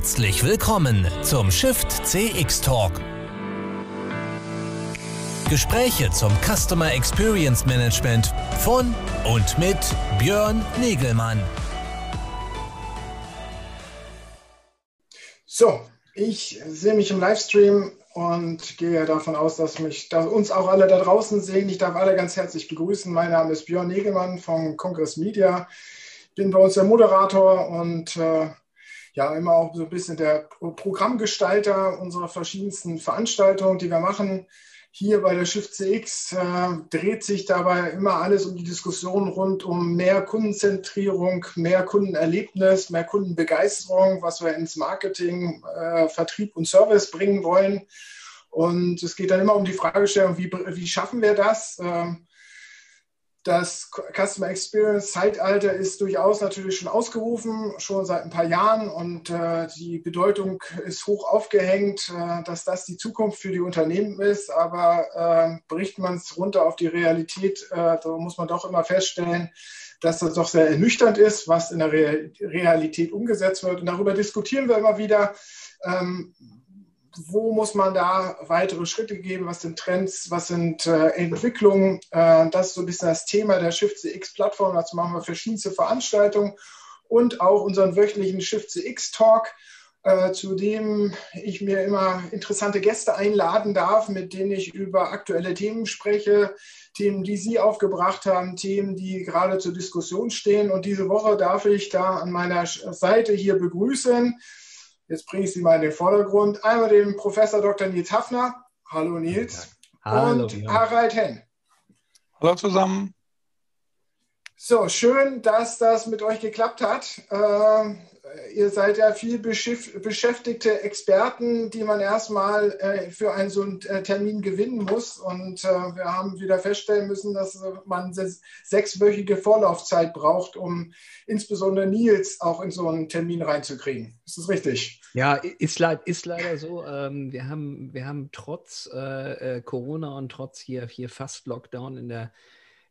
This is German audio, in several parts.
Herzlich willkommen zum Shift CX Talk. Gespräche zum Customer Experience Management von und mit Björn Negelmann. So, ich sehe mich im Livestream und gehe davon aus, dass mich, dass uns auch alle da draußen sehen. Ich darf alle ganz herzlich begrüßen. Mein Name ist Björn Negelmann von Congress Media. Ich bin bei uns der Moderator und äh, ja immer auch so ein bisschen der Programmgestalter unserer verschiedensten Veranstaltungen, die wir machen. Hier bei der Shift CX äh, dreht sich dabei immer alles um die Diskussion rund um mehr Kundenzentrierung, mehr Kundenerlebnis, mehr Kundenbegeisterung, was wir ins Marketing, äh, Vertrieb und Service bringen wollen. Und es geht dann immer um die Fragestellung, wie, wie schaffen wir das? Äh, das Customer Experience Zeitalter ist durchaus natürlich schon ausgerufen, schon seit ein paar Jahren und äh, die Bedeutung ist hoch aufgehängt, äh, dass das die Zukunft für die Unternehmen ist. Aber äh, bricht man es runter auf die Realität, äh, da muss man doch immer feststellen, dass das doch sehr ernüchternd ist, was in der Realität umgesetzt wird. Und darüber diskutieren wir immer wieder. Ähm, wo muss man da weitere Schritte geben? Was sind Trends? Was sind äh, Entwicklungen? Äh, das ist so ein bisschen das Thema der Shift CX Plattform. Dazu machen wir verschiedenste Veranstaltungen und auch unseren wöchentlichen Shift CX Talk, äh, zu dem ich mir immer interessante Gäste einladen darf, mit denen ich über aktuelle Themen spreche, Themen, die Sie aufgebracht haben, Themen, die gerade zur Diskussion stehen. Und diese Woche darf ich da an meiner Seite hier begrüßen Jetzt bringe ich sie mal in den Vordergrund. Einmal den Professor Dr. Nils Hafner. Hallo Nils. Hallo, und ja. Harald Henn. Hallo zusammen. So, schön, dass das mit euch geklappt hat. Äh, ihr seid ja viel beschäftigte Experten, die man erstmal äh, für einen so einen äh, Termin gewinnen muss. Und äh, wir haben wieder feststellen müssen, dass man sechswöchige Vorlaufzeit braucht, um insbesondere Nils auch in so einen Termin reinzukriegen. Ist das richtig? Ja, ist, ist leider so. Ähm, wir, haben, wir haben trotz äh, äh, Corona und trotz hier, hier fast Lockdown in der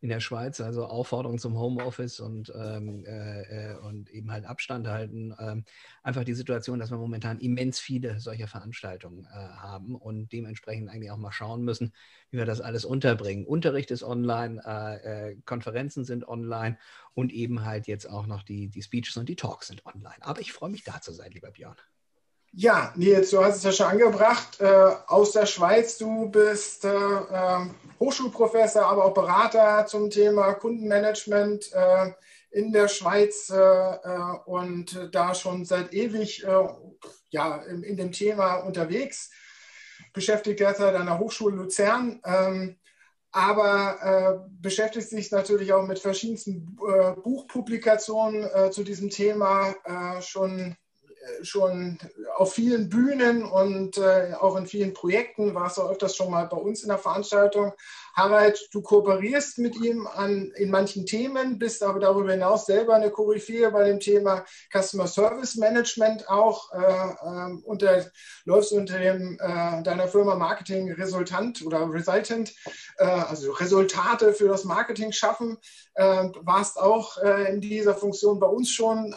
in der Schweiz, also Aufforderung zum Homeoffice und, ähm, äh, äh, und eben halt Abstand halten. Ähm, einfach die Situation, dass wir momentan immens viele solcher Veranstaltungen äh, haben und dementsprechend eigentlich auch mal schauen müssen, wie wir das alles unterbringen. Unterricht ist online, äh, äh, Konferenzen sind online und eben halt jetzt auch noch die, die Speeches und die Talks sind online. Aber ich freue mich da zu sein, lieber Björn. Ja, Nils, du hast es ja schon angebracht, äh, aus der Schweiz. Du bist äh, äh, Hochschulprofessor, aber auch Berater zum Thema Kundenmanagement äh, in der Schweiz äh, äh, und da schon seit ewig ja, in, in, dem Thema unterwegs. Beschäftigt derzeit an der Hochschule Luzern. Ähm, aber äh, beschäftigt sich natürlich auch mit verschiedensten äh, Buchpublikationen äh, zu diesem Thema schon schon auf vielen Bühnen und äh, auch in vielen Projekten, warst du öfters schon mal bei uns in der Veranstaltung. Harald, du kooperierst mit ihm an, in manchen Themen, bist aber darüber hinaus selber eine Koryphäe bei dem Thema Customer Service Management auch äh, äh, unter, läufst unter dem, äh, deiner Firma Marketing Resultant oder Resultant, äh, also Resultate für das Marketing schaffen. Äh, warst auch in dieser Funktion bei uns schon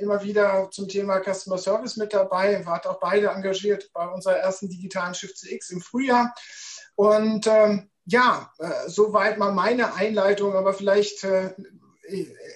immer wieder zum Thema Customer Service mit dabei, wart auch beide engagiert bei unserer ersten digitalen Shift CX im Frühjahr. Und ähm, ja, äh, soweit mal meine Einleitung, aber vielleicht, äh,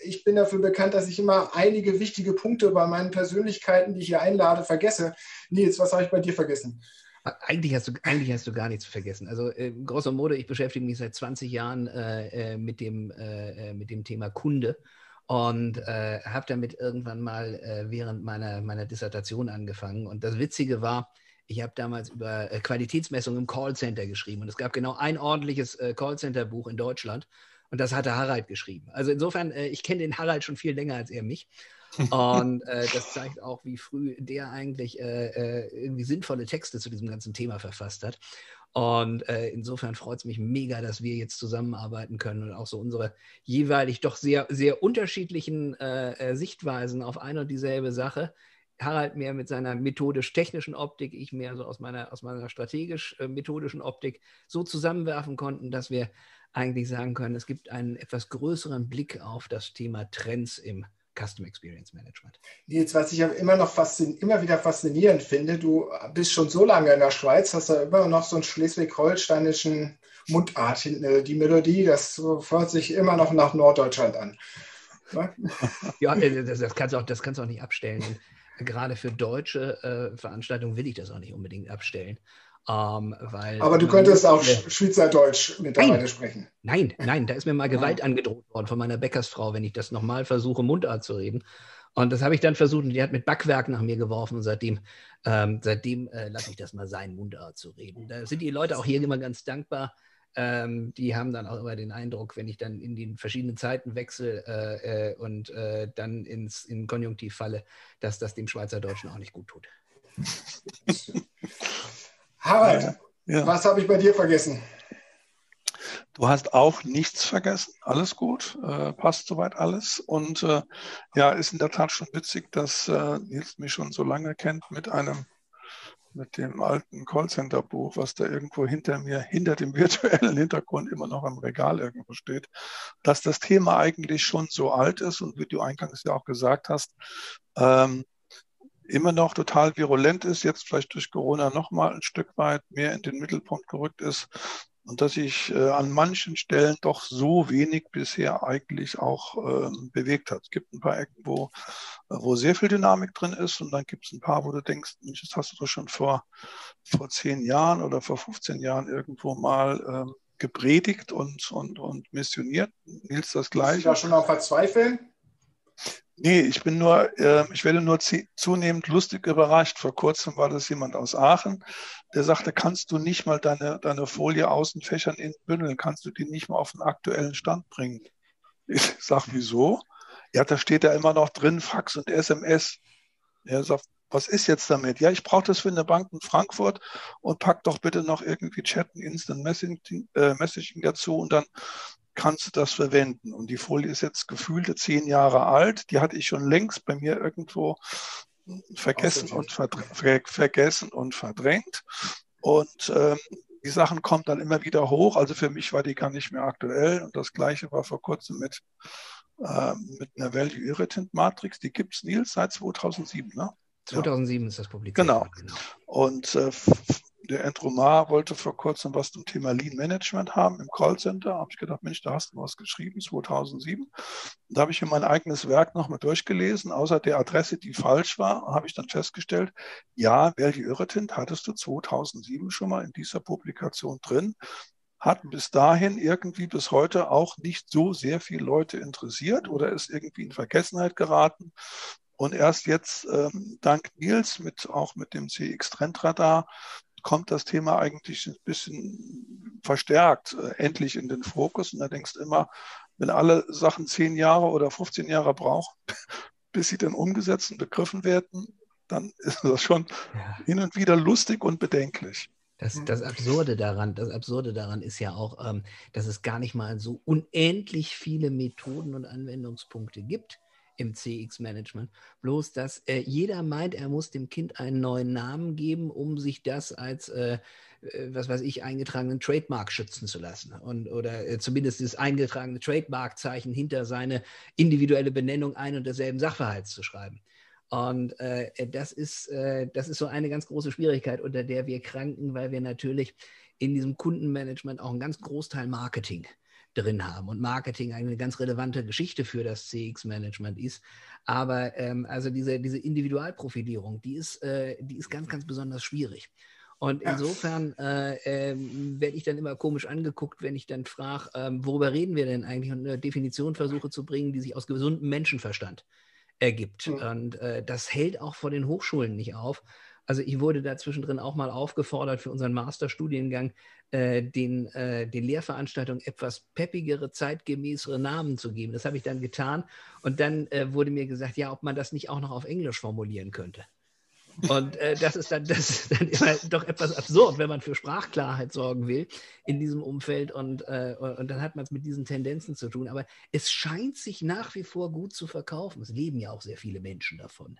ich bin dafür bekannt, dass ich immer einige wichtige Punkte bei meinen Persönlichkeiten, die ich hier einlade, vergesse. Nils, was habe ich bei dir vergessen? Eigentlich hast, du, eigentlich hast du gar nichts vergessen. Also äh, grosso modo, ich beschäftige mich seit 20 Jahren äh, äh, mit, dem, äh, mit dem Thema Kunde und äh, habe damit irgendwann mal äh, während meiner, meiner Dissertation angefangen. Und das Witzige war, ich habe damals über äh, Qualitätsmessung im Callcenter geschrieben und es gab genau ein ordentliches äh, Callcenter-Buch in Deutschland und das hatte Harald geschrieben. Also insofern, äh, ich kenne den Harald schon viel länger als er mich. Und das zeigt auch, wie früh der eigentlich irgendwie sinnvolle Texte zu diesem ganzen Thema verfasst hat. Und äh, insofern freut es mich mega, dass wir jetzt zusammenarbeiten können und auch so unsere jeweilig doch sehr, sehr unterschiedlichen Sichtweisen auf eine und dieselbe Sache Harald mehr mit seiner methodisch-technischen Optik, ich mehr so aus meiner, aus meiner strategisch-methodischen Optik so zusammenwerfen konnten, dass wir eigentlich sagen können, es gibt einen etwas größeren Blick auf das Thema Trends im Custom Experience Management. Nils, was ich immer noch immer wieder faszinierend finde, du bist schon so lange in der Schweiz, hast da immer noch so einen schleswig-holsteinischen Mundart hinten. Äh, die Melodie, das hört sich immer noch nach Norddeutschland an. ja, äh, das, das, kannst du auch, das kannst du auch nicht abstellen. Gerade für deutsche äh, Veranstaltungen will ich das auch nicht unbedingt abstellen. Ähm, weil Aber du könntest auch Schweizerdeutsch mittlerweile nein, sprechen. Nein, nein, da ist mir mal Gewalt ja. angedroht worden von meiner Bäckersfrau, wenn ich das nochmal versuche, Mundart zu reden. Und das habe ich dann versucht und die hat mit Backwerk nach mir geworfen und seitdem, ähm, seitdem äh, lasse ich das mal sein, Mundart zu reden. Da sind die Leute auch hier immer ganz dankbar. Ähm, die haben dann auch immer den Eindruck, wenn ich dann in den verschiedenen Zeiten wechsle äh, äh, und äh, dann ins in Konjunktiv falle, dass das dem Schweizerdeutschen auch nicht gut tut. Harald, ja. was habe ich bei dir vergessen? Du hast auch nichts vergessen. Alles gut, äh, passt soweit alles. Und äh, ja, ist in der Tat schon witzig, dass äh, Nils mich schon so lange kennt mit einem, mit dem alten Callcenter-Buch, was da irgendwo hinter mir, hinter dem virtuellen Hintergrund immer noch am Regal irgendwo steht, dass das Thema eigentlich schon so alt ist und wie du eingangs ja auch gesagt hast, ähm, immer noch total virulent ist, jetzt vielleicht durch Corona nochmal ein Stück weit mehr in den Mittelpunkt gerückt ist und dass sich äh, an manchen Stellen doch so wenig bisher eigentlich auch ähm, bewegt hat. Es gibt ein paar Ecken, wo, wo sehr viel Dynamik drin ist und dann gibt es ein paar, wo du denkst, Mensch, das hast du doch schon vor, vor zehn Jahren oder vor 15 Jahren irgendwo mal ähm, gepredigt und, und, und missioniert. Nils das gleiche. Du da schon auch verzweifeln? Nee, ich bin nur, äh, ich werde nur zunehmend lustig überrascht. Vor kurzem war das jemand aus Aachen, der sagte, kannst du nicht mal deine, deine Folie außen fächern in Bündeln, kannst du die nicht mal auf den aktuellen Stand bringen? Ich sage, wieso? Ja, da steht ja immer noch drin, Fax und SMS. Er sagt, was ist jetzt damit? Ja, ich brauche das für eine Bank in Frankfurt und pack doch bitte noch irgendwie Chatten, Instant Messaging, äh, Messaging dazu und dann kannst du das verwenden. Und die Folie ist jetzt gefühlte zehn Jahre alt. Die hatte ich schon längst bei mir irgendwo vergessen und, ver vergessen und verdrängt. Und ähm, die Sachen kommen dann immer wieder hoch. Also für mich war die gar nicht mehr aktuell. Und das gleiche war vor kurzem mit, äh, mit einer Value Irritant Matrix. Die gibt es, Nils, seit 2007, ne? 2007 ja. ist das publiziert. Genau. genau. Und äh, der Entromar wollte vor kurzem was zum Thema Lean Management haben im Callcenter. Habe ich gedacht, Mensch, da hast du was geschrieben, 2007. Da habe ich mir mein eigenes Werk nochmal durchgelesen. Außer der Adresse, die falsch war, habe ich dann festgestellt, ja, Value Irritant hattest du 2007 schon mal in dieser Publikation drin. Hat bis dahin irgendwie bis heute auch nicht so sehr viele Leute interessiert oder ist irgendwie in Vergessenheit geraten. Und erst jetzt, ähm, dank Nils, mit, auch mit dem CX-Trendradar, kommt das Thema eigentlich ein bisschen verstärkt äh, endlich in den Fokus. Und da denkst du immer, wenn alle Sachen zehn Jahre oder 15 Jahre brauchen, bis sie dann umgesetzt und begriffen werden, dann ist das schon ja. hin und wieder lustig und bedenklich. Das, das, Absurde daran, das Absurde daran ist ja auch, ähm, dass es gar nicht mal so unendlich viele Methoden und Anwendungspunkte gibt, im CX-Management. Bloß, dass äh, jeder meint, er muss dem Kind einen neuen Namen geben, um sich das als, äh, äh, was weiß ich, eingetragenen Trademark schützen zu lassen. Und, oder äh, zumindest das eingetragene Trademark-Zeichen hinter seine individuelle Benennung ein und desselben Sachverhalts zu schreiben. Und äh, das, ist, äh, das ist so eine ganz große Schwierigkeit, unter der wir kranken, weil wir natürlich in diesem Kundenmanagement auch einen ganz Großteil Marketing drin haben und Marketing eine ganz relevante Geschichte für das CX-Management ist. Aber ähm, also diese, diese Individualprofilierung, die ist, äh, die ist ganz, ganz besonders schwierig. Und insofern äh, äh, werde ich dann immer komisch angeguckt, wenn ich dann frage, ähm, worüber reden wir denn eigentlich und eine Definition versuche zu bringen, die sich aus gesundem Menschenverstand ergibt. Mhm. Und äh, das hält auch vor den Hochschulen nicht auf. Also ich wurde da zwischendrin auch mal aufgefordert, für unseren Masterstudiengang äh, den, äh, den Lehrveranstaltungen etwas peppigere, zeitgemäßere Namen zu geben. Das habe ich dann getan. Und dann äh, wurde mir gesagt, ja, ob man das nicht auch noch auf Englisch formulieren könnte. Und äh, das, ist dann, das ist dann immer doch etwas absurd, wenn man für Sprachklarheit sorgen will in diesem Umfeld. Und, äh, und dann hat man es mit diesen Tendenzen zu tun. Aber es scheint sich nach wie vor gut zu verkaufen. Es leben ja auch sehr viele Menschen davon.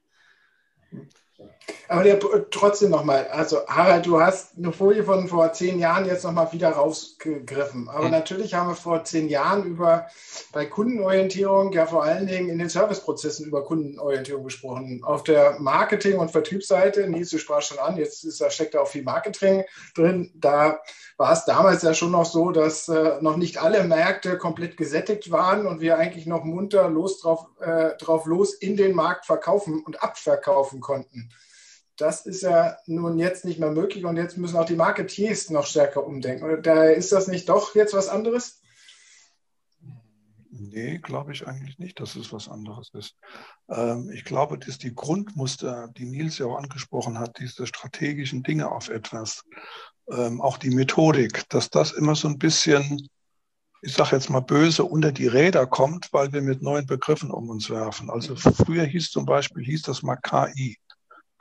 Aber der, trotzdem nochmal, also Harald, du hast eine Folie von vor zehn Jahren jetzt nochmal wieder rausgegriffen. Aber mhm. natürlich haben wir vor zehn Jahren über bei Kundenorientierung ja vor allen Dingen in den Serviceprozessen über Kundenorientierung gesprochen. Auf der Marketing- und Vertriebsseite, Nils, du sprachst schon an, jetzt ist, da steckt da auch viel Marketing drin. Da war es damals ja schon noch so, dass äh, noch nicht alle Märkte komplett gesättigt waren und wir eigentlich noch munter los drauf, äh, drauf los in den Markt verkaufen und abverkaufen konnten. Das ist ja nun jetzt nicht mehr möglich und jetzt müssen auch die Marketeers noch stärker umdenken. Oder daher ist das nicht doch jetzt was anderes? Nee, glaube ich eigentlich nicht, dass es was anderes ist. Ähm, ich glaube, dass die Grundmuster, die Nils ja auch angesprochen hat, diese strategischen Dinge auf etwas, ähm, auch die Methodik, dass das immer so ein bisschen, ich sage jetzt mal böse, unter die Räder kommt, weil wir mit neuen Begriffen um uns werfen. Also früher hieß zum Beispiel, hieß das mal KI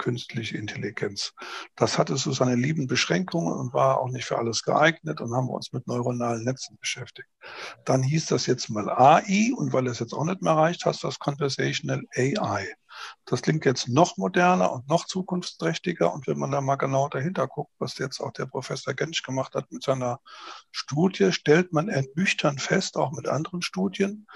künstliche Intelligenz. Das hatte so seine lieben Beschränkungen und war auch nicht für alles geeignet und haben wir uns mit neuronalen Netzen beschäftigt. Dann hieß das jetzt mal AI und weil es jetzt auch nicht mehr reicht, hast du das Conversational AI. Das klingt jetzt noch moderner und noch zukunftsträchtiger. Und wenn man da mal genau dahinter guckt, was jetzt auch der Professor Gensch gemacht hat mit seiner Studie, stellt man ernüchternd fest, auch mit anderen Studien,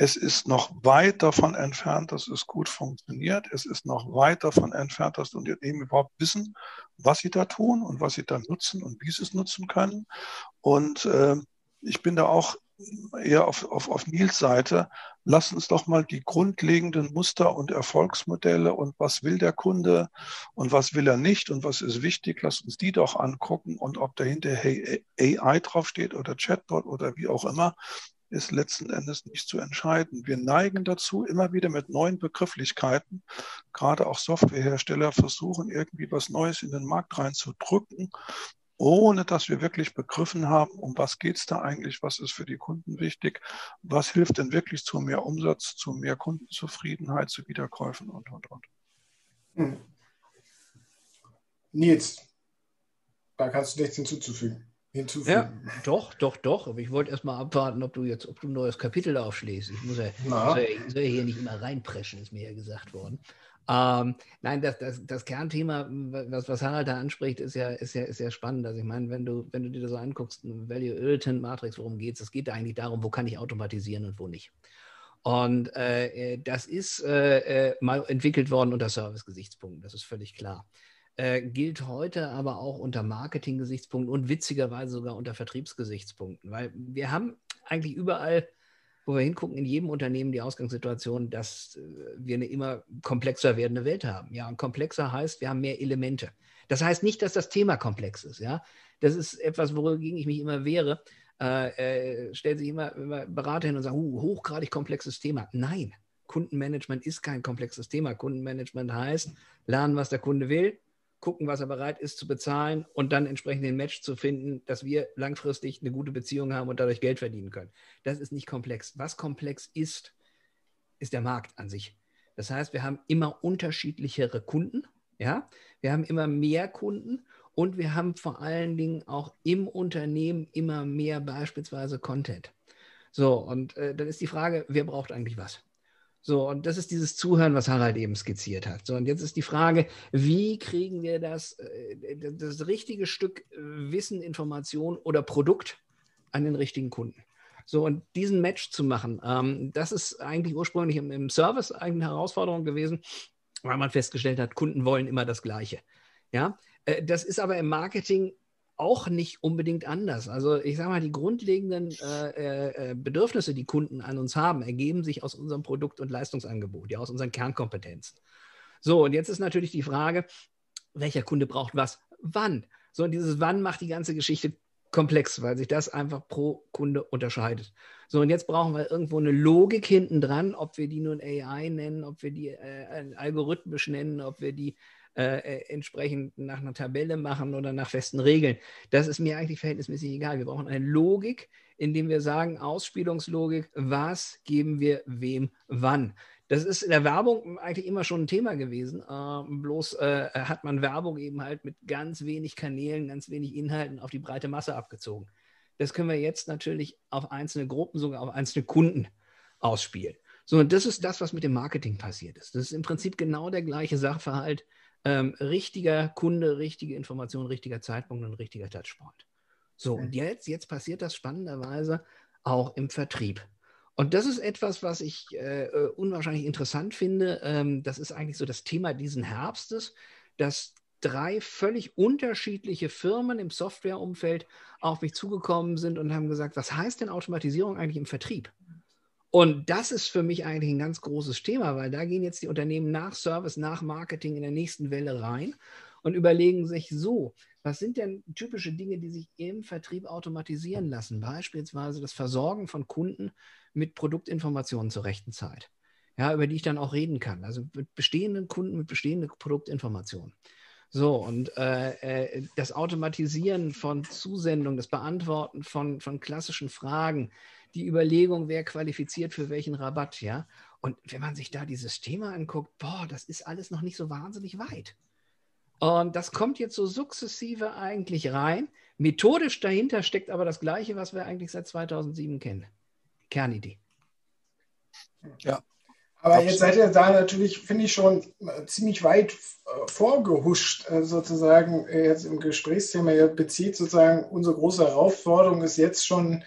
es ist noch weit davon entfernt, dass es gut funktioniert. Es ist noch weit davon entfernt, dass Unternehmen überhaupt wissen, was sie da tun und was sie da nutzen und wie sie es nutzen können. Und äh, ich bin da auch eher auf, auf, auf Nils Seite. Lass uns doch mal die grundlegenden Muster und Erfolgsmodelle und was will der Kunde und was will er nicht und was ist wichtig, lass uns die doch angucken und ob dahinter AI draufsteht oder Chatbot oder wie auch immer, ist letzten Endes nicht zu entscheiden. Wir neigen dazu, immer wieder mit neuen Begrifflichkeiten, gerade auch Softwarehersteller versuchen, irgendwie was Neues in den Markt reinzudrücken, ohne dass wir wirklich begriffen haben, um was geht es da eigentlich, was ist für die Kunden wichtig, was hilft denn wirklich zu mehr Umsatz, zu mehr Kundenzufriedenheit, zu Wiederkäufen und, und, und. Hm. Nils, da kannst du nichts hinzuzufügen hinzufügen. Ja, doch, doch, doch. Aber ich wollte erst mal abwarten, ob du jetzt, ob du ein neues Kapitel aufschlägst. Ich muss ja, soll ja, soll ja hier nicht immer reinpreschen, ist mir ja gesagt worden. Ähm, nein, das, das, das, Kernthema, was, was Harald da anspricht, ist ja, ist ja, ist ja spannend. Also ich meine, wenn du, wenn du dir das so anguckst, Value Irritant Matrix, worum geht es? Es geht eigentlich darum, wo kann ich automatisieren und wo nicht. Und äh, das ist äh, äh mal entwickelt worden unter Service-Gesichtspunkten, das ist völlig klar. Äh, gilt heute aber auch unter Marketing-Gesichtspunkten und witzigerweise sogar unter Vertriebsgesichtspunkten, weil wir haben eigentlich überall, wo wir hingucken, in jedem Unternehmen die Ausgangssituation, dass äh, wir eine immer komplexer werdende Welt haben. Ja, und komplexer heißt, wir haben mehr Elemente. Das heißt nicht, dass das Thema komplex ist. Ja, das ist etwas, wogegen ich mich immer wehre. Äh, äh, stellt sich immer, immer Berater hin und sagt, uh, hochgradig komplexes Thema. Nein, Kundenmanagement ist kein komplexes Thema. Kundenmanagement heißt, lernen, was der Kunde will, gucken, was er bereit ist zu bezahlen und dann entsprechend den Match zu finden, dass wir langfristig eine gute Beziehung haben und dadurch Geld verdienen können. Das ist nicht komplex. Was komplex ist, ist der Markt an sich. Das heißt, wir haben immer unterschiedlichere Kunden, ja, wir haben immer mehr Kunden und wir haben vor allen Dingen auch im Unternehmen immer mehr beispielsweise Content. So, und äh, dann ist die Frage, wer braucht eigentlich was? So, und das ist dieses Zuhören, was Harald eben skizziert hat. So, und jetzt ist die Frage, wie kriegen wir das, äh, das richtige Stück äh, Wissen, Information oder Produkt an den richtigen Kunden? So, und diesen Match zu machen, ähm, das ist eigentlich ursprünglich im, im Service eine Herausforderung gewesen, weil man festgestellt hat, Kunden wollen immer das Gleiche. Ja, äh, das ist aber im Marketing auch nicht unbedingt anders. Also ich sage mal, die grundlegenden äh, äh, äh, Bedürfnisse, die Kunden an uns haben, ergeben sich aus unserem Produkt- und Leistungsangebot, ja, aus unseren Kernkompetenzen. So, und jetzt ist natürlich die Frage, welcher Kunde braucht was, wann? So, und dieses Wann macht die ganze Geschichte komplex, weil sich das einfach pro Kunde unterscheidet. So, und jetzt brauchen wir irgendwo eine Logik hinten dran, ob wir die nun AI nennen, ob wir die äh, algorithmisch nennen, ob wir die äh, äh, entsprechend nach einer Tabelle machen oder nach festen Regeln. Das ist mir eigentlich verhältnismäßig egal. Wir brauchen eine Logik, indem wir sagen, Ausspielungslogik, was geben wir wem wann. Das ist in der Werbung eigentlich immer schon ein Thema gewesen. Äh, bloß äh, hat man Werbung eben halt mit ganz wenig Kanälen, ganz wenig Inhalten auf die breite Masse abgezogen. Das können wir jetzt natürlich auf einzelne Gruppen, sogar auf einzelne Kunden ausspielen. So, und das ist das, was mit dem Marketing passiert ist. Das ist im Prinzip genau der gleiche Sachverhalt. Ähm, richtiger Kunde, richtige Information, richtiger Zeitpunkt und richtiger Touchpoint. So, und jetzt, jetzt passiert das spannenderweise auch im Vertrieb. Und das ist etwas, was ich äh, äh, unwahrscheinlich interessant finde. Ähm, das ist eigentlich so das Thema diesen Herbstes, dass drei völlig unterschiedliche Firmen im Softwareumfeld auf mich zugekommen sind und haben gesagt, was heißt denn Automatisierung eigentlich im Vertrieb? Und das ist für mich eigentlich ein ganz großes Thema, weil da gehen jetzt die Unternehmen nach Service, nach Marketing in der nächsten Welle rein und überlegen sich so, was sind denn typische Dinge, die sich im Vertrieb automatisieren lassen? Beispielsweise das Versorgen von Kunden mit Produktinformationen zur rechten Zeit, ja, über die ich dann auch reden kann. Also mit bestehenden Kunden, mit bestehenden Produktinformationen. So, und äh, äh, das Automatisieren von Zusendungen, das Beantworten von, von klassischen Fragen, die Überlegung, wer qualifiziert für welchen Rabatt, ja. Und wenn man sich da dieses Thema anguckt, boah, das ist alles noch nicht so wahnsinnig weit. Und das kommt jetzt so sukzessive eigentlich rein. Methodisch dahinter steckt aber das Gleiche, was wir eigentlich seit 2007 kennen. Kernidee. Ja, aber Absolut. jetzt seid ihr da natürlich, finde ich, schon äh, ziemlich weit äh, vorgehuscht, äh, sozusagen, jetzt im Gesprächsthema. Ihr bezieht sozusagen, unsere große Herausforderung ist jetzt schon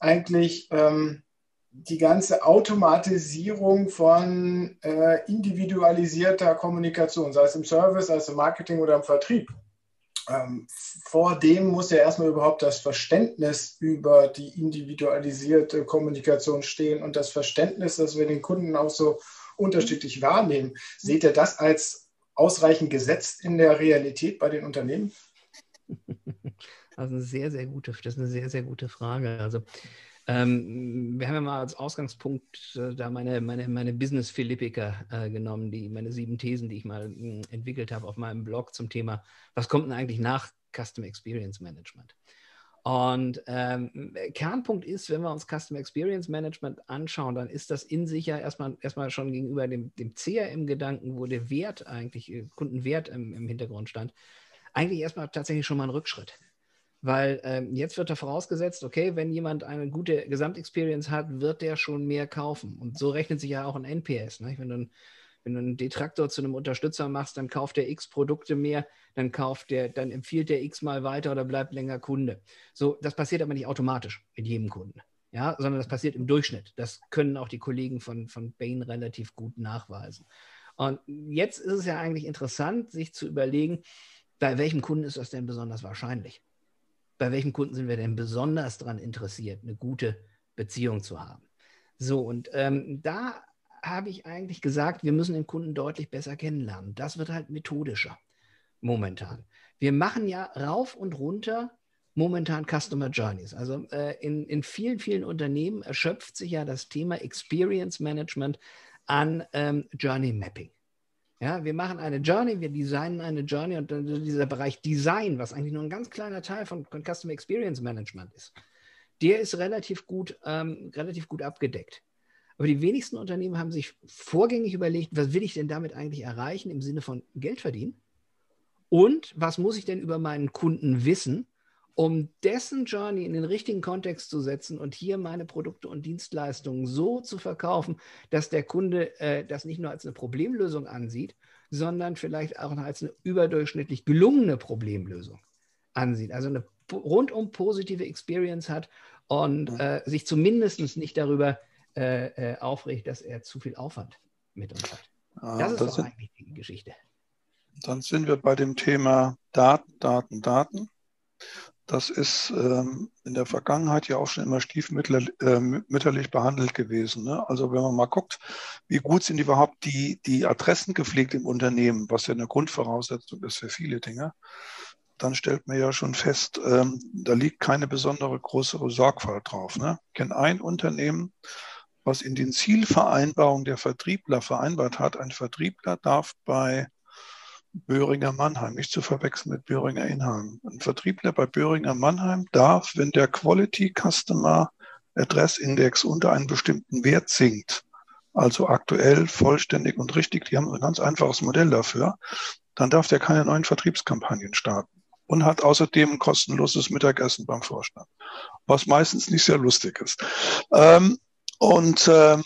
eigentlich ähm, die ganze Automatisierung von äh, individualisierter Kommunikation, sei es im Service, sei es im Marketing oder im Vertrieb ähm, vor dem muss ja erstmal überhaupt das Verständnis über die individualisierte Kommunikation stehen und das Verständnis, dass wir den Kunden auch so unterschiedlich wahrnehmen. Seht ihr das als ausreichend gesetzt in der Realität bei den Unternehmen? Also eine sehr, sehr gute, das ist eine sehr, sehr gute Frage. Also ähm, wir haben ja mal als Ausgangspunkt äh, da meine, meine, meine Business-Philippika äh, genommen, die, meine sieben Thesen, die ich mal mh, hm, entwickelt habe auf meinem Blog zum Thema, was kommt denn eigentlich nach Custom Experience Management? Und ähm, Kernpunkt ist, wenn wir uns Custom Experience Management anschauen, dann ist das in sich ja erstmal, erstmal schon gegenüber dem, dem CRM-Gedanken, wo der Wert eigentlich, äh, Kundenwert im, im Hintergrund stand, eigentlich erstmal tatsächlich schon mal ein Rückschritt. Weil ähm, jetzt wird da vorausgesetzt, okay, wenn jemand eine gute Gesamtexperience hat, wird der schon mehr kaufen. Und so rechnet sich ja auch ein NPS. Ne? Wenn, du, wenn du einen Detraktor zu einem Unterstützer machst, dann kauft der X Produkte mehr, dann kauft der, dann empfiehlt der X mal weiter oder bleibt länger Kunde. So, das passiert aber nicht automatisch mit jedem Kunden. Ja, sondern das passiert im Durchschnitt. Das können auch die Kollegen von, von Bain relativ gut nachweisen. Und jetzt ist es ja eigentlich interessant, sich zu überlegen, bei welchem Kunden ist das denn besonders wahrscheinlich? Bei welchem Kunden sind wir denn besonders daran interessiert, eine gute Beziehung zu haben? So, und ähm, da habe ich eigentlich gesagt, wir müssen den Kunden deutlich besser kennenlernen. Das wird halt methodischer momentan. Wir machen ja rauf und runter momentan Customer Journeys. Also äh, in, in vielen, vielen Unternehmen erschöpft sich ja das Thema Experience Management an ähm, Journey Mapping. Ja, wir machen eine Journey, wir designen eine Journey und dann dieser Bereich Design, was eigentlich nur ein ganz kleiner Teil von, Customer Experience Management ist, der ist relativ gut, ähm, relativ gut abgedeckt. Aber die wenigsten Unternehmen haben sich vorgängig überlegt, was will ich denn damit eigentlich erreichen im Sinne von Geld verdienen? Und was muss ich denn über meinen Kunden wissen, um dessen Journey in den richtigen Kontext zu setzen und hier meine Produkte und Dienstleistungen so zu verkaufen, dass der Kunde äh, das nicht nur als eine Problemlösung ansieht, sondern vielleicht auch als eine überdurchschnittlich gelungene Problemlösung ansieht. Also eine rundum positive Experience hat und mhm. äh, sich zumindest nicht darüber äh, äh, aufregt, dass er zu viel Aufwand mit uns hat. Ah, das ist das doch sind, eigentlich die Geschichte. Dann sind wir bei dem Thema Daten, Daten, Daten. Das ist ähm, in der Vergangenheit ja auch schon immer stiefmütterlich äh, behandelt gewesen. Ne? Also wenn man mal guckt, wie gut sind überhaupt die, die Adressen gepflegt im Unternehmen, was ja eine Grundvoraussetzung ist für viele Dinge, dann stellt man ja schon fest, ähm, da liegt keine besondere größere Sorgfalt drauf. Ne? Ich kenne ein Unternehmen, was in den Zielvereinbarungen der Vertriebler vereinbart hat. Ein Vertriebler darf bei Böhringer Mannheim, nicht zu verwechseln mit Böhringer Inheim. Ein Vertriebler bei Böhringer Mannheim darf, wenn der Quality Customer Address Index unter einen bestimmten Wert sinkt, also aktuell, vollständig und richtig, die haben ein ganz einfaches Modell dafür, dann darf der keine neuen Vertriebskampagnen starten und hat außerdem ein kostenloses Mittagessen beim Vorstand, was meistens nicht sehr lustig ist. Ähm, und ähm,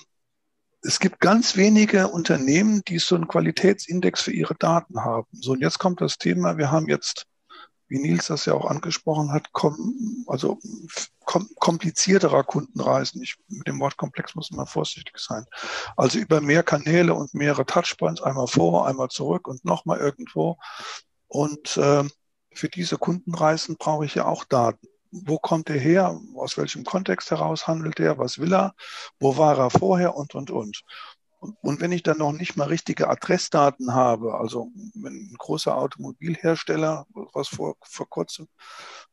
es gibt ganz wenige Unternehmen, die so einen Qualitätsindex für ihre Daten haben. So, und jetzt kommt das Thema, wir haben jetzt, wie Nils das ja auch angesprochen hat, kom also kom komplizierterer Kundenreisen. Ich, mit dem Wort komplex muss man vorsichtig sein. Also über mehr Kanäle und mehrere Touchpoints, einmal vor, einmal zurück und nochmal irgendwo. Und äh, für diese Kundenreisen brauche ich ja auch Daten wo kommt er her, aus welchem Kontext heraus handelt er, was will er, wo war er vorher? Und, und, und. Und wenn ich dann noch nicht mal richtige Adressdaten habe, also ein großer Automobilhersteller, was vor, vor kurzem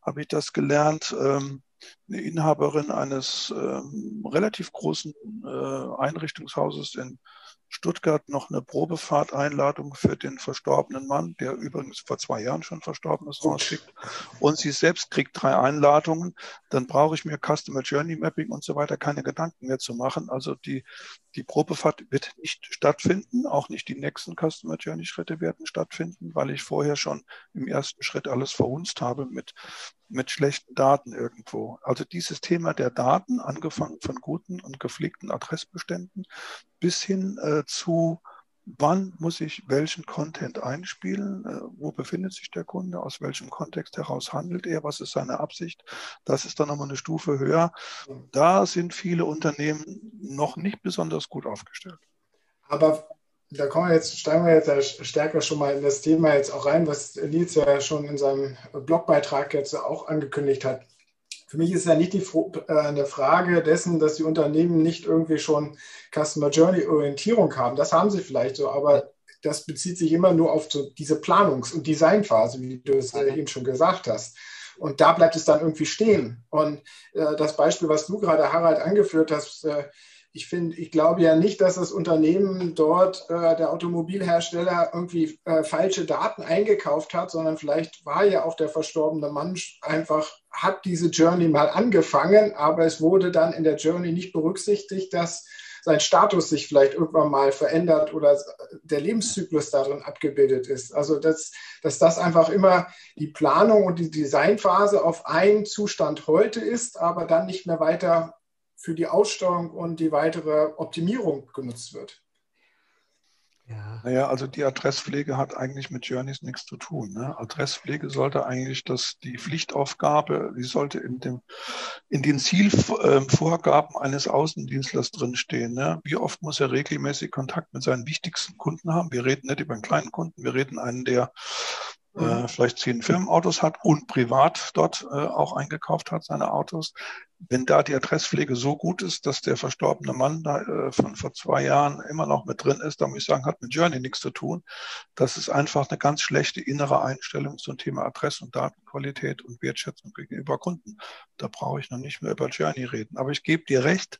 habe ich das gelernt, ähm, eine Inhaberin eines ähm, relativ großen äh, Einrichtungshauses in Stuttgart noch eine Probefahrteinladung für den verstorbenen Mann, der übrigens vor zwei Jahren schon verstorben ist, rausschickt. Und sie selbst kriegt drei Einladungen. Dann brauche ich mir Customer Journey Mapping und so weiter keine Gedanken mehr zu machen. Also die, die Probefahrt wird nicht stattfinden. Auch nicht die nächsten Customer Journey Schritte werden stattfinden, weil ich vorher schon im ersten Schritt alles verhunzt habe mit mit schlechten Daten irgendwo. Also dieses Thema der Daten, angefangen von guten und gepflegten Adressbeständen bis hin äh, zu, wann muss ich welchen Content einspielen, äh, wo befindet sich der Kunde, aus welchem Kontext heraus handelt er, was ist seine Absicht. Das ist dann nochmal eine Stufe höher. Da sind viele Unternehmen noch nicht besonders gut aufgestellt. Aber da kommen wir jetzt, steigen wir jetzt stärker schon mal in das Thema jetzt auch rein, was Nils ja schon in seinem Blogbeitrag jetzt auch angekündigt hat. Für mich ist ja nicht die äh, eine Frage dessen, dass die Unternehmen nicht irgendwie schon Customer Journey Orientierung haben. Das haben sie vielleicht so, aber das bezieht sich immer nur auf so diese Planungs- und Designphase, wie du es eben schon gesagt hast. Und da bleibt es dann irgendwie stehen. Und äh, das Beispiel, was du gerade, Harald, angeführt hast, äh, ich finde, ich glaube ja nicht, dass das Unternehmen dort, äh, der Automobilhersteller, irgendwie äh, falsche Daten eingekauft hat, sondern vielleicht war ja auch der verstorbene Mann einfach, hat diese Journey mal angefangen, aber es wurde dann in der Journey nicht berücksichtigt, dass sein Status sich vielleicht irgendwann mal verändert oder der Lebenszyklus darin abgebildet ist. Also dass, dass das einfach immer die Planung und die Designphase auf einen Zustand heute ist, aber dann nicht mehr weiter für die Aussteuerung und die weitere Optimierung genutzt wird. Ja. Naja, also die Adresspflege hat eigentlich mit Journeys nichts zu tun. Ne? Adresspflege sollte eigentlich das, die Pflichtaufgabe, die sollte in, dem, in den Zielvorgaben eines Außendienstlers drinstehen. Ne? Wie oft muss er regelmäßig Kontakt mit seinen wichtigsten Kunden haben? Wir reden nicht über einen kleinen Kunden, wir reden einen, der äh, vielleicht zehn Firmenautos hat und privat dort äh, auch eingekauft hat, seine Autos. Wenn da die Adresspflege so gut ist, dass der verstorbene Mann da äh, von vor zwei Jahren immer noch mit drin ist, dann muss ich sagen, hat mit Journey nichts zu tun. Das ist einfach eine ganz schlechte innere Einstellung zum Thema Adress- und Datenqualität und Wertschätzung gegenüber Kunden. Da brauche ich noch nicht mehr über Journey reden. Aber ich gebe dir recht,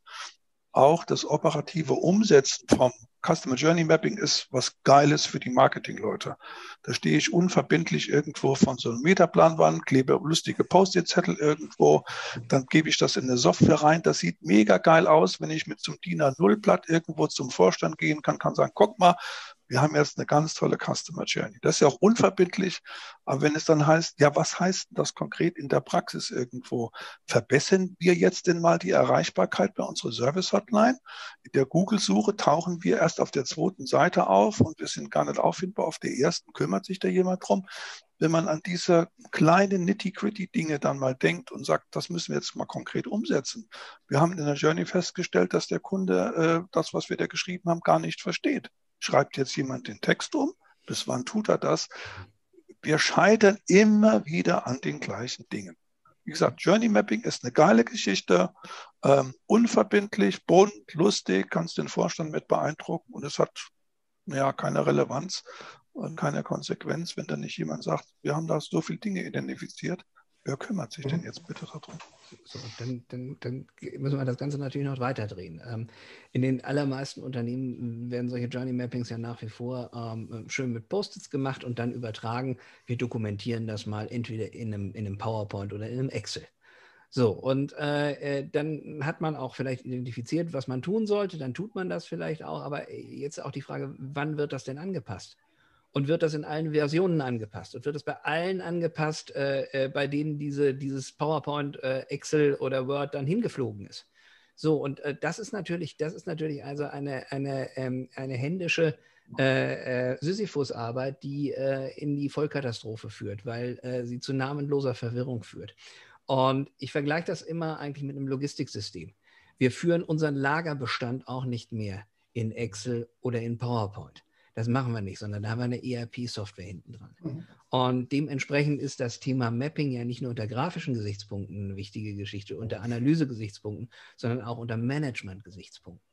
auch das operative Umsetzen vom Customer Journey Mapping ist was Geiles für die Marketingleute. Da stehe ich unverbindlich irgendwo von so einem Metaplanwand, klebe lustige Post-it-Zettel irgendwo, dann gebe ich das in eine Software rein. Das sieht mega geil aus, wenn ich mit zum DIN A0-Blatt irgendwo zum Vorstand gehen kann, kann sagen, guck mal, wir haben jetzt eine ganz tolle Customer Journey. Das ist ja auch unverbindlich, aber wenn es dann heißt, ja, was heißt das konkret in der Praxis irgendwo? Verbessern wir jetzt denn mal die Erreichbarkeit bei unserer Service Hotline? In der Google-Suche tauchen wir erst auf der zweiten Seite auf und wir sind gar nicht auffindbar auf der ersten. Kümmert sich da jemand drum? Wenn man an diese kleinen nitty-gritty-Dinge dann mal denkt und sagt, das müssen wir jetzt mal konkret umsetzen. Wir haben in der Journey festgestellt, dass der Kunde äh, das, was wir da geschrieben haben, gar nicht versteht. Schreibt jetzt jemand den Text um? Bis wann tut er das? Wir scheitern immer wieder an den gleichen Dingen. Wie gesagt, Journey Mapping ist eine geile Geschichte, ähm, unverbindlich, bunt, lustig, kannst den Vorstand mit beeindrucken und es hat ja keine Relevanz und keine Konsequenz, wenn da nicht jemand sagt, wir haben da so viele Dinge identifiziert, Wer kümmert sich denn jetzt bitte darum? So, dann, dann, dann, müssen wir das Ganze natürlich noch weiterdrehen. Ähm, in den allermeisten Unternehmen werden solche Journey Mappings ja nach wie vor ähm, schön mit Post-its gemacht und dann übertragen. Wir dokumentieren das mal entweder in einem, in einem PowerPoint oder in einem Excel. So, und äh, äh dann hat man auch vielleicht identifiziert, was man tun sollte, dann tut man das vielleicht auch, aber jetzt auch die Frage, wann wird das denn angepasst? Und wird das in allen Versionen angepasst und wird das bei allen angepasst, äh, äh, bei denen diese, dieses PowerPoint, äh, Excel oder Word dann hingeflogen ist. So, und äh, das ist natürlich, das ist natürlich also eine, eine, ähm, eine händische äh, äh, Sisyphus-Arbeit, die äh, in die Vollkatastrophe führt, weil äh, sie zu namenloser Verwirrung führt. Und ich vergleiche das immer eigentlich mit einem Logistiksystem. Wir führen unseren Lagerbestand auch nicht mehr in Excel oder in PowerPoint. Das machen wir nicht, sondern da haben wir eine ERP-Software hinten dran. Mhm. Und dementsprechend ist das Thema Mapping ja nicht nur unter grafischen Gesichtspunkten eine wichtige Geschichte, unter Analyse-Gesichtspunkten, sondern auch unter Management-Gesichtspunkten.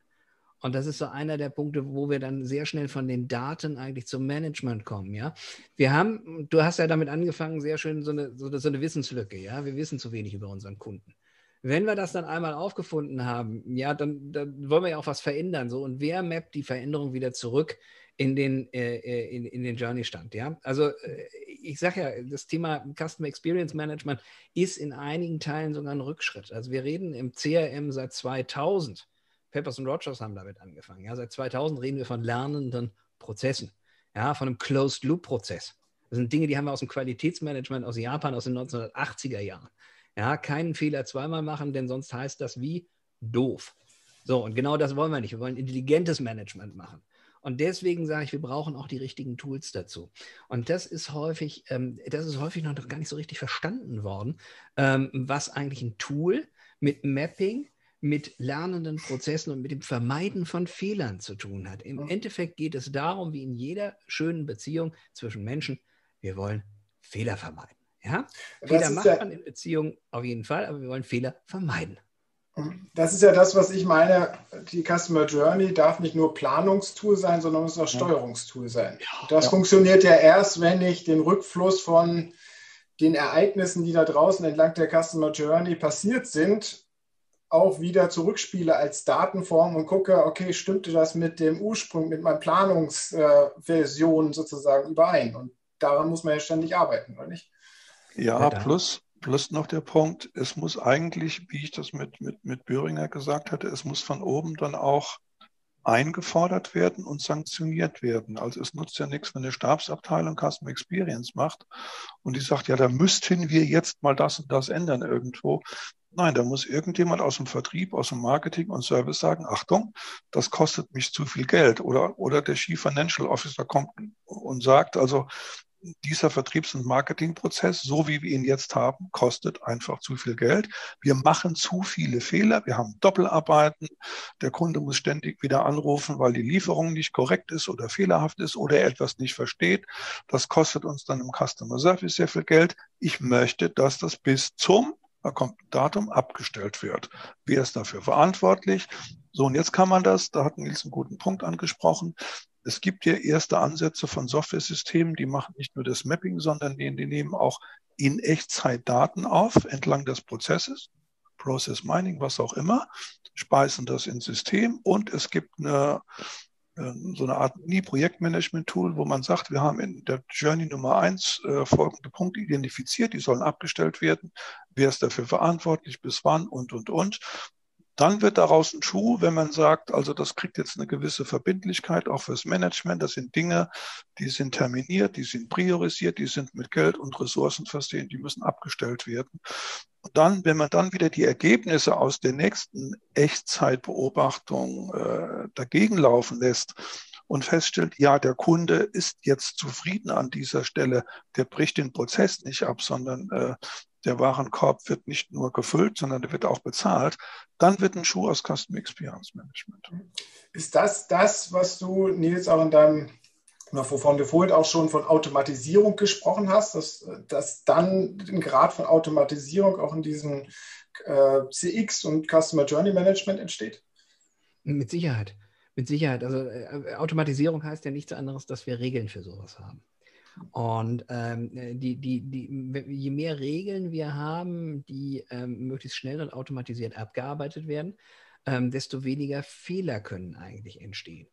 Und das ist so einer der Punkte, wo wir dann sehr schnell von den Daten eigentlich zum Management kommen, ja. Wir haben, du hast ja damit angefangen, sehr schön so eine, so, so eine Wissenslücke, ja. Wir wissen zu wenig über unseren Kunden. Wenn wir das dann einmal aufgefunden haben, ja, dann, dann wollen wir ja auch was verändern, so. Und wer mappt die Veränderung wieder zurück in den, äh, äh, in, in den Journey-Stand. Ja? Also äh, ich sage ja, das Thema Customer Experience Management ist in einigen Teilen sogar ein Rückschritt. Also wir reden im CRM seit 2000. Peppers und Rogers haben damit angefangen. Ja? Seit 2000 reden wir von lernenden Prozessen, ja? von einem Closed-Loop-Prozess. Das sind Dinge, die haben wir aus dem Qualitätsmanagement aus Japan aus den 1980er Jahren. Ja, keinen Fehler zweimal machen, denn sonst heißt das wie doof. So, und genau das wollen wir nicht. Wir wollen intelligentes Management machen. Und deswegen sage ich, wir brauchen auch die richtigen Tools dazu. Und das ist häufig, ähm, das ist häufig noch gar nicht so richtig verstanden worden, ähm, was eigentlich ein Tool mit Mapping, mit lernenden Prozessen und mit dem Vermeiden von Fehlern zu tun hat. Im Endeffekt geht es darum, wie in jeder schönen Beziehung zwischen Menschen, wir wollen Fehler vermeiden. Ja? Fehler macht man in Beziehungen auf jeden Fall, aber wir wollen Fehler vermeiden. Das ist ja das, was ich meine. Die Customer Journey darf nicht nur Planungstool sein, sondern muss auch Steuerungstool sein. Das ja. funktioniert ja erst, wenn ich den Rückfluss von den Ereignissen, die da draußen entlang der Customer Journey passiert sind, auch wieder zurückspiele als Datenform und gucke, okay, stimmte das mit dem Ursprung, mit meiner Planungsversion sozusagen überein? Und daran muss man ja ständig arbeiten, oder nicht? Ja, plus Plus noch der Punkt, es muss eigentlich, wie ich das mit, mit, mit Böhringer gesagt hatte, es muss von oben dann auch eingefordert werden und sanktioniert werden. Also es nutzt ja nichts, wenn eine Stabsabteilung Customer Experience macht und die sagt, ja, da müssten wir jetzt mal das und das ändern irgendwo. Nein, da muss irgendjemand aus dem Vertrieb, aus dem Marketing und Service sagen, Achtung, das kostet mich zu viel Geld. Oder, oder der Chief Financial Officer kommt und sagt, also dieser Vertriebs- und Marketingprozess, so wie wir ihn jetzt haben, kostet einfach zu viel Geld. Wir machen zu viele Fehler. Wir haben Doppelarbeiten. Der Kunde muss ständig wieder anrufen, weil die Lieferung nicht korrekt ist oder fehlerhaft ist oder er etwas nicht versteht. Das kostet uns dann im Customer Service sehr viel Geld. Ich möchte, dass das bis zum da kommt ein Datum, abgestellt wird. Wer ist dafür verantwortlich? So, und jetzt kann man das, da hat Nils einen guten Punkt angesprochen, es gibt ja erste Ansätze von Software-Systemen, die machen nicht nur das Mapping, sondern die, die nehmen auch in Echtzeit Daten auf entlang des Prozesses, Process Mining, was auch immer, speisen das ins System und es gibt eine, äh, so eine Art Nie-Projektmanagement-Tool, wo man sagt, wir haben in der Journey Nummer eins äh, folgende Punkte identifiziert, die sollen abgestellt werden. Wer ist dafür verantwortlich, bis wann und, und, und. Dann wird daraus ein Schuh, wenn man sagt, also das kriegt jetzt eine gewisse Verbindlichkeit auch fürs Management. Das sind Dinge, die sind terminiert, die sind priorisiert, die sind mit Geld und Ressourcen versehen, die müssen abgestellt werden. Und dann, wenn man dann wieder die Ergebnisse aus der nächsten Echtzeitbeobachtung äh, dagegen laufen lässt, und feststellt, ja, der Kunde ist jetzt zufrieden an dieser Stelle, der bricht den Prozess nicht ab, sondern äh, der Warenkorb wird nicht nur gefüllt, sondern der wird auch bezahlt, dann wird ein Schuh aus Custom Experience Management. Ist das das, was du, Nils, auch in deinem, wovon du vorhin auch schon von Automatisierung gesprochen hast, dass, dass dann ein Grad von Automatisierung auch in diesem äh, CX und Customer Journey Management entsteht? Mit Sicherheit. Mit Sicherheit. Also äh, Automatisierung heißt ja nichts anderes, dass wir Regeln für sowas haben. Und ähm, äh, die, die, die, je mehr Regeln wir haben, die ähm, möglichst schnell und automatisiert abgearbeitet werden, ähm, desto weniger Fehler können eigentlich entstehen.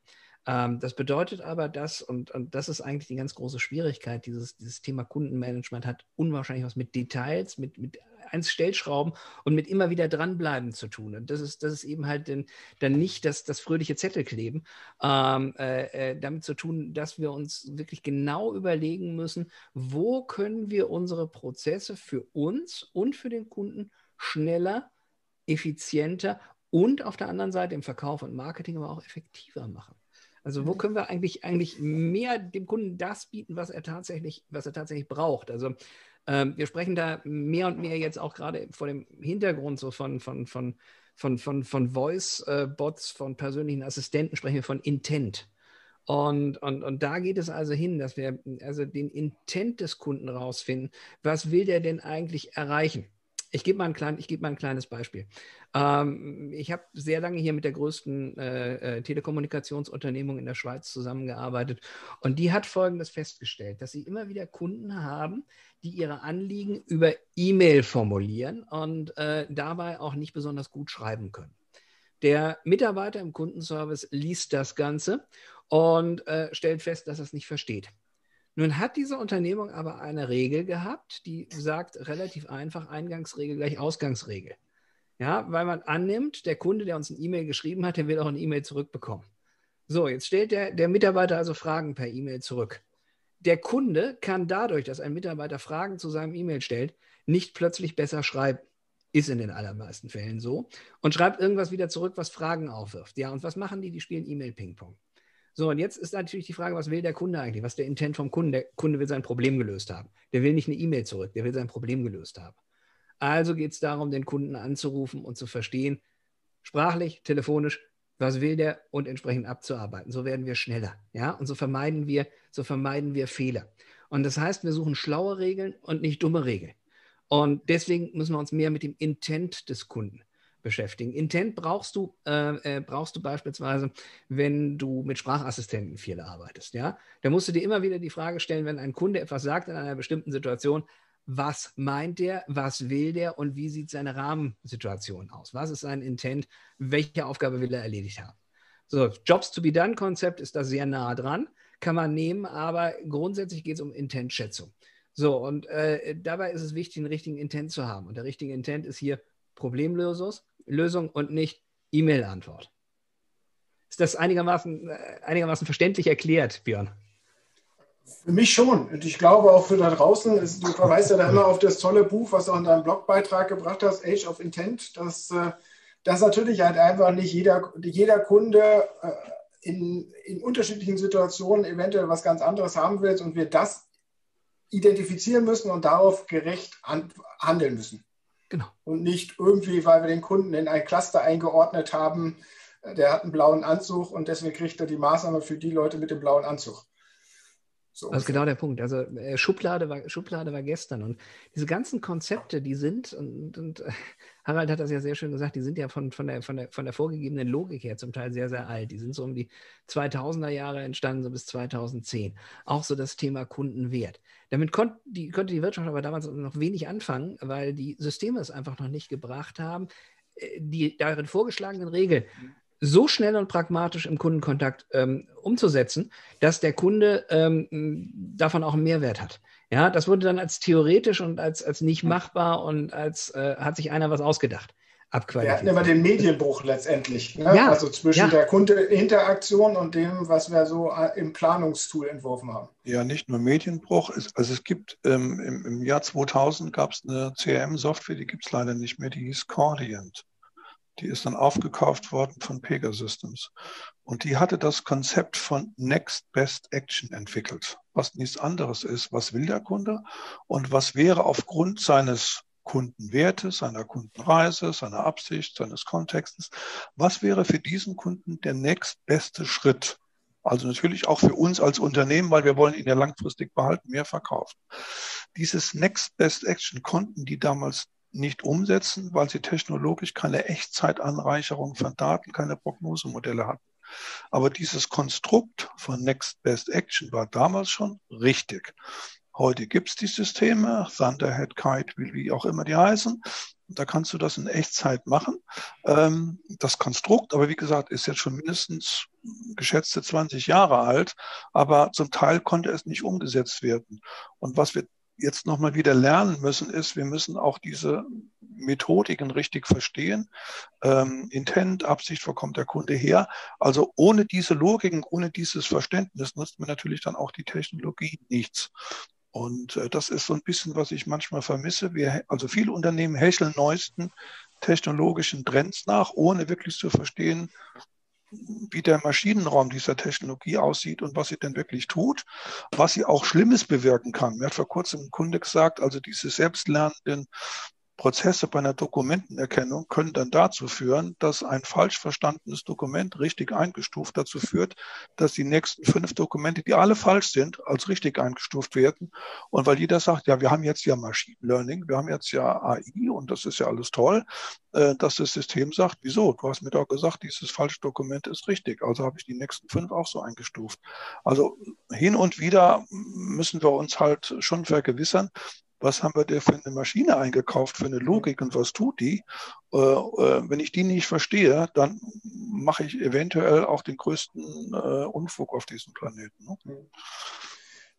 Ähm, das bedeutet aber, dass, und, und das ist eigentlich die ganz große Schwierigkeit, dieses, dieses Thema Kundenmanagement hat unwahrscheinlich was mit Details, mit, mit eins Stellschrauben und mit immer wieder dranbleiben zu tun. Und das ist, das ist eben halt den, dann nicht das, das fröhliche Zettelkleben, ähm, äh, äh, damit zu tun, dass wir uns wirklich genau überlegen müssen, wo können wir unsere Prozesse für uns und für den Kunden schneller, effizienter und auf der anderen Seite im Verkauf und Marketing aber auch effektiver machen. Also wo können wir eigentlich, eigentlich mehr dem Kunden das bieten, was er tatsächlich, was er tatsächlich braucht? Also ähm, wir sprechen da mehr und mehr jetzt auch gerade vor dem Hintergrund so von, von, von, von, von, von Voice-Bots, von persönlichen Assistenten, sprechen wir von Intent. Und, und, und da geht es also hin, dass wir also den Intent des Kunden rausfinden. Was will der denn eigentlich erreichen? Ich gebe mal, ein geb mal ein kleines Beispiel. Ähm, ich habe sehr lange hier mit der größten äh, äh, Telekommunikationsunternehmung in der Schweiz zusammengearbeitet und die hat Folgendes festgestellt, dass sie immer wieder Kunden haben, die ihre Anliegen über E-Mail formulieren und äh, dabei auch nicht besonders gut schreiben können. Der Mitarbeiter im Kundenservice liest das Ganze und äh, stellt fest, dass er es nicht versteht. Nun hat diese Unternehmung aber eine Regel gehabt, die sagt relativ einfach Eingangsregel gleich Ausgangsregel. Ja, weil man annimmt, der Kunde, der uns ein E-Mail geschrieben hat, der will auch ein E-Mail zurückbekommen. So, jetzt stellt der, der Mitarbeiter also Fragen per E-Mail zurück. Der Kunde kann dadurch, dass ein Mitarbeiter Fragen zu seinem E-Mail stellt, nicht plötzlich besser schreiben. Ist in den allermeisten Fällen so. Und schreibt irgendwas wieder zurück, was Fragen aufwirft. Ja, und was machen die? Die spielen E-Mail-Ping-Pong. So, und jetzt ist natürlich die Frage, was will der Kunde eigentlich? Was ist der Intent vom Kunden? Der Kunde will sein Problem gelöst haben. Der will nicht eine E-Mail zurück, der will sein Problem gelöst haben. Also geht es darum, den Kunden anzurufen und zu verstehen, sprachlich, telefonisch, was will der und entsprechend abzuarbeiten. So werden wir schneller. Ja, und so vermeiden wir, so vermeiden wir Fehler. Und das heißt, wir suchen schlaue Regeln und nicht dumme Regeln. Und deswegen müssen wir uns mehr mit dem Intent des Kunden beschäftigen. Intent brauchst du, äh, äh, brauchst du beispielsweise, wenn du mit Sprachassistenten viel arbeitest. Ja? Da musst du dir immer wieder die Frage stellen, wenn ein Kunde etwas sagt in einer bestimmten Situation, was meint der, was will der und wie sieht seine Rahmensituation aus? Was ist sein Intent? Welche Aufgabe will er erledigt haben? So, Jobs to be done Konzept ist da sehr nah dran, kann man nehmen, aber grundsätzlich geht es um Intentschätzung. So, und äh, dabei ist es wichtig, einen richtigen Intent zu haben. Und der richtige Intent ist hier Problemlösung Lösung und nicht E-Mail-Antwort. Ist das einigermaßen, äh, einigermaßen verständlich erklärt, Björn? Für mich schon. Und ich glaube auch für da draußen, du verweist ja da immer auf das tolle Buch, was du in deinem Blogbeitrag gebracht hast, Age of Intent, dass, äh, dass natürlich halt einfach nicht jeder, jeder Kunde äh, in, in unterschiedlichen Situationen eventuell was ganz anderes haben will und wir das identifizieren müssen und darauf gerecht handeln müssen. Genau. Und nicht irgendwie, weil wir den Kunden in ein Cluster eingeordnet haben, der hat einen blauen Anzug und deswegen kriegt er die Maßnahme für die Leute mit dem blauen Anzug. So das ist genau der Punkt. Also äh, Schublade, war, Schublade war gestern. Und diese ganzen Konzepte, die sind, und, und Harald hat das ja sehr schön gesagt, die sind ja von, von, der, von, der, von der vorgegebenen Logik her zum Teil sehr, sehr alt. Die sind so um die 2000er Jahre entstanden, so bis 2010. Auch so das Thema Kundenwert. Damit konnt die, konnte die Wirtschaft aber damals noch wenig anfangen, weil die Systeme es einfach noch nicht gebracht haben, äh, die darin vorgeschlagenen Regeln so schnell und pragmatisch im Kundenkontakt ähm, umzusetzen, dass der Kunde ähm, davon auch einen Mehrwert hat. Ja, das wurde dann als theoretisch und als, als nicht machbar und als äh, hat sich einer was ausgedacht. Wir hatten immer den Medienbruch letztendlich, ne? ja, also zwischen ja. der Kundeinteraktion und dem, was wir so äh, im Planungstool entworfen haben. Ja, nicht nur Medienbruch, also es gibt ähm, im, im, Jahr 2000 gab es eine CRM-Software, die gibt es leider nicht mehr, die hieß Cordiant. Die ist dann aufgekauft worden von Pegasystems. Und die hatte das Konzept von Next Best Action entwickelt, was nichts anderes ist. Was will der Kunde und was wäre aufgrund seines Kundenwertes, seiner Kundenreise, seiner Absicht, seines Kontextes, was wäre für diesen Kunden der nächstbeste Schritt? Also natürlich auch für uns als Unternehmen, weil wir wollen ihn ja langfristig behalten, mehr verkaufen. Dieses Next Best Action konnten die damals nicht umsetzen, weil sie technologisch keine Echtzeitanreicherung von Daten, keine Prognosemodelle hatten. Aber dieses Konstrukt von Next Best Action war damals schon richtig. Heute gibt es die Systeme, Thunderhead, Kite, wie auch immer die heißen. Da kannst du das in Echtzeit machen. Ähm, das Konstrukt, aber wie gesagt, ist jetzt schon mindestens geschätzte 20 Jahre alt, aber zum Teil konnte es nicht umgesetzt werden. Und was wir jetzt nochmal wieder lernen müssen, ist, wir müssen auch diese Methodiken richtig verstehen. Ähm, Intent, Absicht, wo kommt der Kunde her? Also ohne diese Logiken, ohne dieses Verständnis nutzt man natürlich dann auch die Technologie nichts. Und äh, das ist so ein bisschen, was ich manchmal vermisse. Wir, also viele Unternehmen hecheln neuesten technologischen Trends nach, ohne wirklich zu verstehen, wie der Maschinenraum dieser Technologie aussieht und was sie denn wirklich tut, was sie auch Schlimmes bewirken kann. Mir hat vor kurzem ein Kunde gesagt, also diese selbstlernenden Prozesse bei einer Dokumentenerkennung können dann dazu führen, dass ein falsch verstandenes Dokument richtig eingestuft dazu führt, dass die nächsten fünf Dokumente, die alle falsch sind, als richtig eingestuft werden. Und weil jeder sagt, ja, wir haben jetzt ja Machine Learning, wir haben jetzt ja AI und das ist ja alles toll, äh, dass das System sagt, wieso? Du hast mir doch gesagt, dieses falsche Dokument ist richtig. Also habe ich die nächsten fünf auch so eingestuft. Also hin und wieder müssen wir uns halt schon vergewissern, was haben wir denn für eine Maschine eingekauft, für eine Logik und was tut die? Äh, äh, wenn ich die nicht verstehe, dann mache ich eventuell auch den größten äh, Unfug auf diesem Planeten. Ne?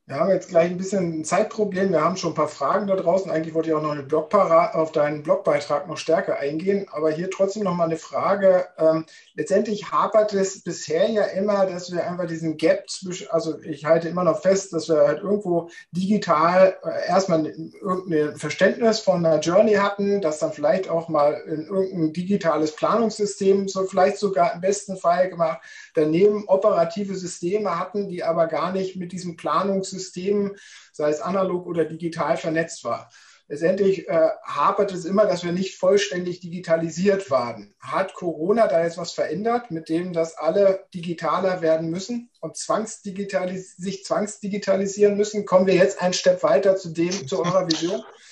Wir haben jetzt gleich ein bisschen ein Zeitproblem. Wir haben schon ein paar Fragen da draußen. Eigentlich wollte ich auch noch eine auf deinen Blogbeitrag noch stärker eingehen. Aber hier trotzdem noch mal eine Frage. Ähm, letztendlich hapert es bisher ja immer, dass wir einfach diesen Gap zwischen, also ich halte immer noch fest, dass wir halt irgendwo digital äh, erstmal irgendein Verständnis von einer Journey hatten, das dann vielleicht auch mal in irgendein digitales Planungssystem so vielleicht sogar im besten Fall gemacht, daneben operative Systeme hatten, die aber gar nicht mit diesem Planungssystem, sei es analog oder digital, vernetzt war. Letztendlich äh, hapert es immer, dass wir nicht vollständig digitalisiert waren. Hat Corona da jetzt was verändert, mit dem, dass alle digitaler werden müssen und zwangsdigitalis sich zwangsdigitalisieren müssen? Kommen wir jetzt einen Step weiter zu dem, zu eurer Vision?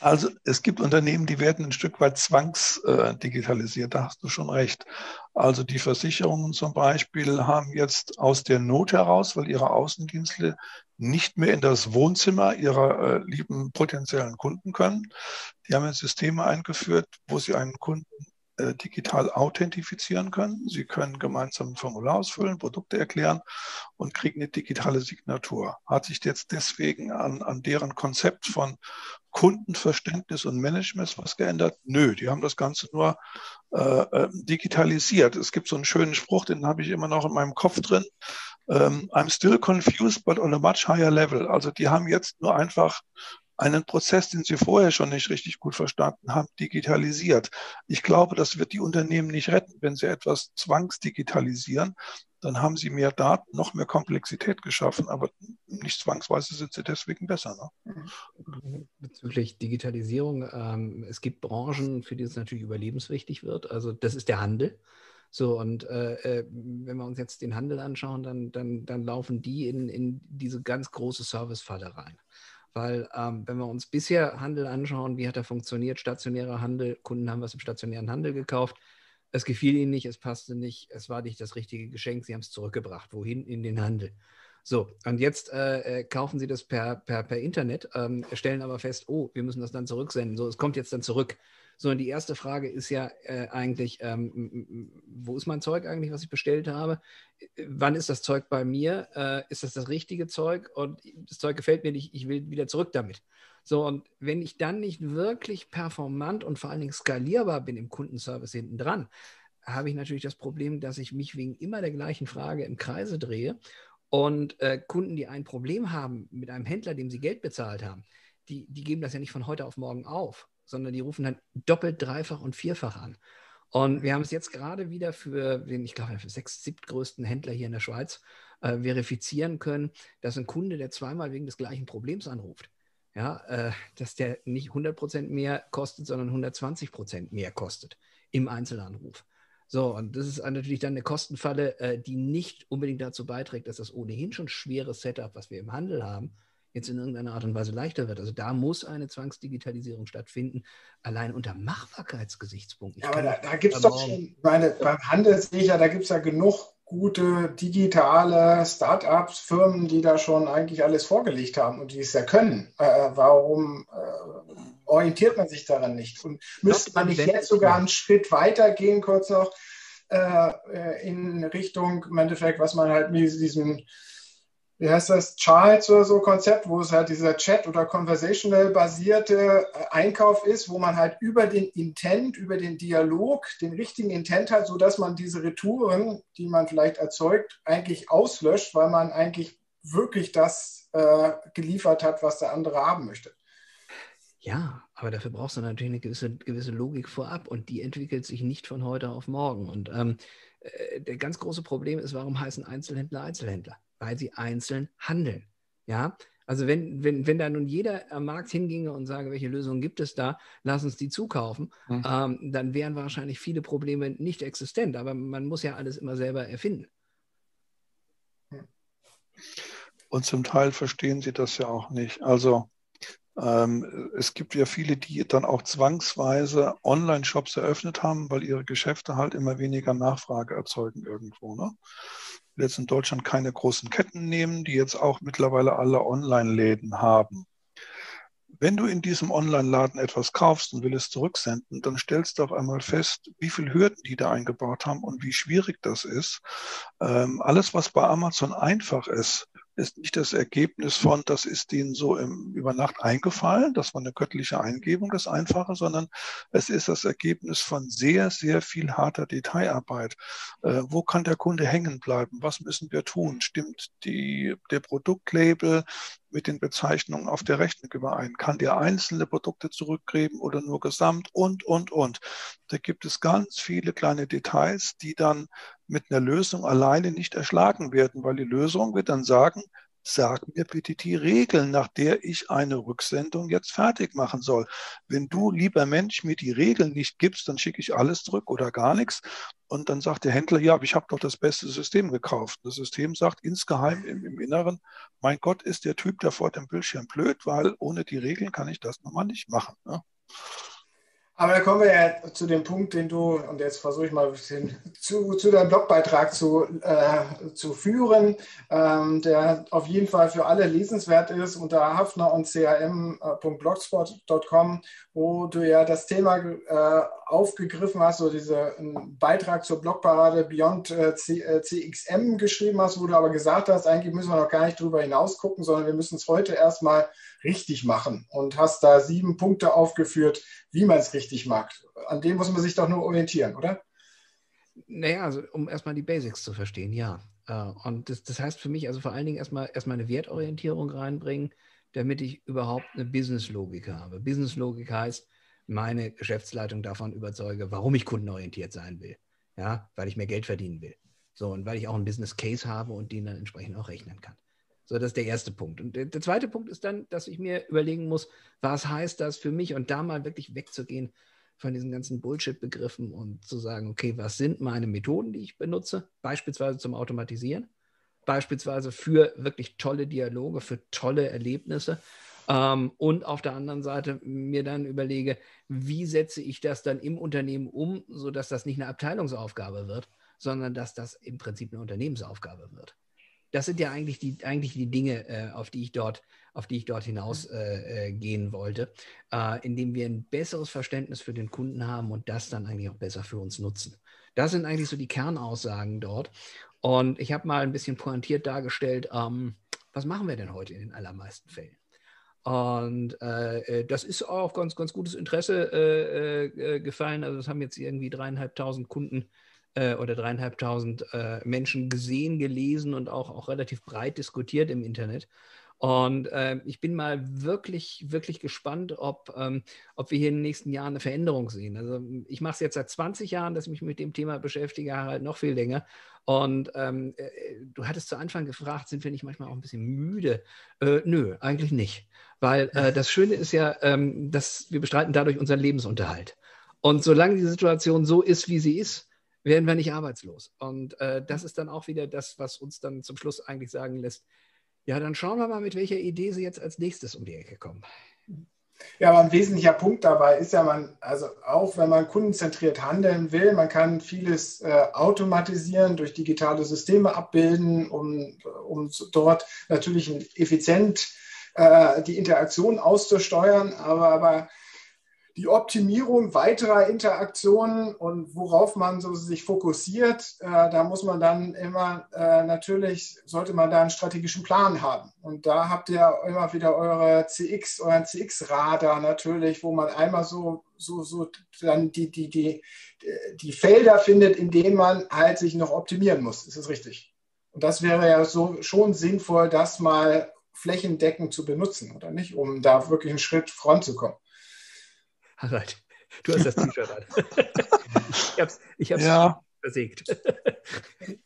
Also es gibt Unternehmen, die werden ein Stück weit zwangsdigitalisiert, da hast du schon recht. Also die Versicherungen zum Beispiel haben jetzt aus der Not heraus, weil ihre Außendienste nicht mehr in das Wohnzimmer ihrer äh, lieben potenziellen Kunden können. Die haben jetzt Systeme eingeführt, wo sie einen Kunden äh, digital authentifizieren können. Sie können gemeinsam ein Formular ausfüllen, Produkte erklären und kriegen eine digitale Signatur. Hat sich jetzt deswegen an, an deren Konzept von Kundenverständnis und Management was geändert? Nö, die haben das Ganze nur äh, äh, digitalisiert. Es gibt so einen schönen Spruch, den habe ich immer noch in meinem Kopf drin. Ähm, I'm still confused, but on a much higher level. Also die haben jetzt nur einfach einen Prozess, den sie vorher schon nicht richtig gut verstanden haben, digitalisiert. Ich glaube, das wird die Unternehmen nicht retten. Wenn sie etwas zwangsdigitalisieren, dann haben sie mehr Daten, noch mehr Komplexität geschaffen, aber nicht zwangsweise sind sie deswegen besser. Ne? Bezüglich Digitalisierung, ähm, es gibt Branchen, für die es natürlich überlebenswichtig wird. Also das ist der Handel. So, und äh, äh wenn wir uns jetzt den Handel anschauen, dann, dann, dann laufen die in, in diese ganz große Servicefalle rein. Weil ähm, wenn wir uns bisher Handel anschauen, wie hat er funktioniert, stationärer Handel, Kunden haben was im stationären Handel gekauft, es gefiel ihnen nicht, es passte nicht, es war nicht das richtige Geschenk, sie haben es zurückgebracht. Wohin? In den Handel. So, und jetzt äh, äh, kaufen sie das per, per, per Internet, ähm, stellen aber fest, oh, wir müssen das dann zurücksenden. So, es kommt jetzt dann zurück sondern die erste Frage ist ja äh, eigentlich, ähm, wo ist mein Zeug eigentlich, was ich bestellt habe? Wann ist das Zeug bei mir? Äh, ist das das richtige Zeug? Und das Zeug gefällt mir nicht, ich will wieder zurück damit. So, und wenn ich dann nicht wirklich performant und vor allen Dingen skalierbar bin im Kundenservice hinten dran, habe ich natürlich das Problem, dass ich mich wegen immer der gleichen Frage im Kreise drehe und äh, Kunden, die ein Problem haben mit einem Händler, dem sie Geld bezahlt haben, die, die geben das ja nicht von heute auf morgen auf sondern die rufen dann doppelt, dreifach und vierfach an. Und wir haben es jetzt gerade wieder für den, ich glaube, für sechs, siebtgrößten Händler hier in der Schweiz äh, verifizieren können, dass ein Kunde, der zweimal wegen des gleichen Problems anruft, ja, äh, dass der nicht 100% mehr kostet, sondern 120% mehr kostet im Einzelanruf. So, und das ist natürlich dann eine Kostenfalle, äh, die nicht unbedingt dazu beiträgt, dass das ohnehin schon schwere Setup, was wir im Handel haben, jetzt in irgendeiner Art und Weise leichter wird. Also da muss eine Zwangsdigitalisierung stattfinden, allein unter Machbarkeitsgesichtspunkten. Ja, aber da, da gibt es doch schon, meine, beim Handel sehe ich ja, da gibt es ja genug gute digitale Startups, Firmen, die da schon eigentlich alles vorgelegt haben und die es ja können. Äh, warum äh, orientiert man sich daran nicht? Und müsste man nicht jetzt sogar einen Schritt weiter gehen, kurz noch, äh, äh, in Richtung, im Endeffekt, was man halt mit diesem wie heißt das, Charles oder so Konzept, wo es halt dieser Chat- oder conversational basierte äh, Einkauf ist, wo man halt über den Intent, über den Dialog den richtigen Intent hat, sodass man diese Retouren, die man vielleicht erzeugt, eigentlich auslöscht, weil man eigentlich wirklich das äh, geliefert hat, was der andere haben möchte. Ja, Aber dafür brauchst du natürlich eine gewisse, gewisse Logik vorab und die entwickelt sich nicht von heute auf morgen. Und ähm, äh, der ganz große Problem ist, warum heißen Einzelhändler Einzelhändler? Weil sie einzeln handeln. Ja, also wenn, wenn, wenn da nun jeder am Markt hinginge und sage, welche Lösungen gibt es da, lass uns die zukaufen, mhm. ähm, dann wären wahrscheinlich viele Probleme nicht existent. Aber man muss ja alles immer selber erfinden. Und zum Teil verstehen sie das ja auch nicht. Also es gibt ja viele, die dann auch zwangsweise Online-Shops eröffnet haben, weil ihre Geschäfte halt immer weniger Nachfrage erzeugen irgendwo. Ne? Jetzt in Deutschland keine großen Ketten nehmen, die jetzt auch mittlerweile alle Online-Läden haben. Wenn du in diesem Online-Laden etwas kaufst und willst es zurücksenden, dann stellst du auf einmal fest, wie viele Hürden die da eingebaut haben und wie schwierig das ist. Ähm, alles, was bei Amazon einfach ist, ist nicht das Ergebnis von, das ist ihnen so im, über Nacht eingefallen, das war eine göttliche Eingebung, das Einfache, sondern es ist das Ergebnis von sehr, sehr viel harter Detailarbeit. Äh, wo kann der Kunde hängen bleiben? Was müssen wir tun? Stimmt die, der Produktlabel mit den Bezeichnungen auf der Rechnung überein? Kann der einzelne Produkte zurückgeben oder nur gesamt? Und, und, und. Da gibt es ganz viele kleine Details, die dann mit einer Lösung alleine nicht erschlagen werden, weil die Lösung wird dann sagen, sag mir bitte die Regeln, nach der ich eine Rücksendung jetzt fertig machen soll. Wenn du, lieber Mensch, mir die Regeln nicht gibst, dann schicke ich alles zurück oder gar nichts. Und dann sagt der Händler, ja, aber ich habe doch das beste System gekauft. Das System sagt insgeheim im, im Inneren, mein Gott, ist der Typ da vor dem Bildschirm blöd, weil ohne die Regeln kann ich das nochmal nicht machen. Ne? Aber da kommen wir ja zu dem Punkt, den du, und jetzt versuche ich mal ein bisschen zu, zu deinem Blogbeitrag zu, äh, zu führen, ähm, der auf jeden Fall für alle lesenswert ist unter hafner und cam.blogspot.com, wo du ja das Thema äh, aufgegriffen hast, so diesen Beitrag zur Blogparade Beyond äh, C, äh, CXM geschrieben hast, wo du aber gesagt hast, eigentlich müssen wir noch gar nicht drüber hinaus gucken, sondern wir müssen es heute erstmal richtig machen und hast da sieben Punkte aufgeführt, wie man es richtig macht. An dem muss man sich doch nur orientieren, oder? Naja, also um erstmal die Basics zu verstehen, ja. Äh, und das, das heißt für mich also vor allen Dingen erstmal, erstmal eine Wertorientierung reinbringen, damit ich überhaupt eine Businesslogik habe. Businesslogik heißt, meine Geschäftsleitung davon überzeuge, warum ich kundenorientiert sein will. Ja, weil ich mehr Geld verdienen will. So, und weil ich auch einen Business Case habe und den dann entsprechend auch rechnen kann. So, das ist der erste Punkt. Und der, zweite Punkt ist dann, dass ich mir überlegen muss, was heißt das für mich und da mal wirklich wegzugehen von diesen ganzen Bullshit-Begriffen und zu sagen, okay, was sind meine Methoden, die ich benutze, beispielsweise zum Automatisieren, beispielsweise für wirklich tolle Dialoge, für tolle Erlebnisse. Ähm, und auf der anderen Seite mir dann überlege, wie setze ich das dann im Unternehmen um, sodass das nicht eine Abteilungsaufgabe wird, sondern dass das im Prinzip eine Unternehmensaufgabe wird das sind ja eigentlich die, eigentlich die Dinge, äh, auf die ich dort, auf die ich dort hinaus äh, äh, gehen wollte, äh, indem wir ein besseres Verständnis für den Kunden haben und das dann eigentlich auch besser für uns nutzen. Das sind eigentlich so die Kernaussagen dort. Und ich habe mal ein bisschen pointiert dargestellt, ähm, was machen wir denn heute in den allermeisten Fällen? Und äh, äh, das ist auch ganz, ganz gutes Interesse äh, äh, gefallen. Also das haben jetzt irgendwie dreieinhalbtausend Kunden äh, oder dreieinhalbtausend äh, Menschen gesehen, gelesen und auch, auch relativ breit diskutiert im Internet. Und äh, ich bin mal wirklich, wirklich gespannt, ob, ähm, ob wir hier in den nächsten Jahren eine Veränderung sehen. Also ich mache es jetzt seit 20 Jahren, dass ich mich mit dem Thema beschäftige, halt noch viel länger. Und ähm, äh, du hattest zu Anfang gefragt, sind wir nicht manchmal auch ein bisschen müde? Äh, nö, eigentlich nicht. Weil äh, das Schöne ist ja, ähm, dass wir bestreiten dadurch unseren Lebensunterhalt. Und solange die Situation so ist, wie sie ist, werden wir nicht arbeitslos. Und äh, das ist dann auch wieder das, was uns dann zum Schluss eigentlich sagen lässt, ja, dann schauen wir mal, mit welcher Idee Sie jetzt als nächstes um die Ecke kommen. Ja, aber ein wesentlicher Punkt dabei ist ja, man, also auch wenn man kundenzentriert handeln will, man kann vieles äh, automatisieren, durch digitale Systeme abbilden, um, um dort natürlich effizient äh, die Interaktion auszusteuern. Aber, aber die Optimierung weiterer Interaktionen und worauf man so sich fokussiert, äh, da muss man dann immer äh, natürlich, sollte man da einen strategischen Plan haben. Und da habt ihr immer wieder eure CX, euren CX-Radar natürlich, wo man einmal so, so, so dann die, die, die, die Felder findet, in denen man halt sich noch optimieren muss. Ist das richtig? Und das wäre ja so schon sinnvoll, das mal flächendeckend zu benutzen, oder nicht? Um da wirklich einen Schritt voranzukommen. Harald, du hast das T-Shirt an. ich habe es ich ja. versägt.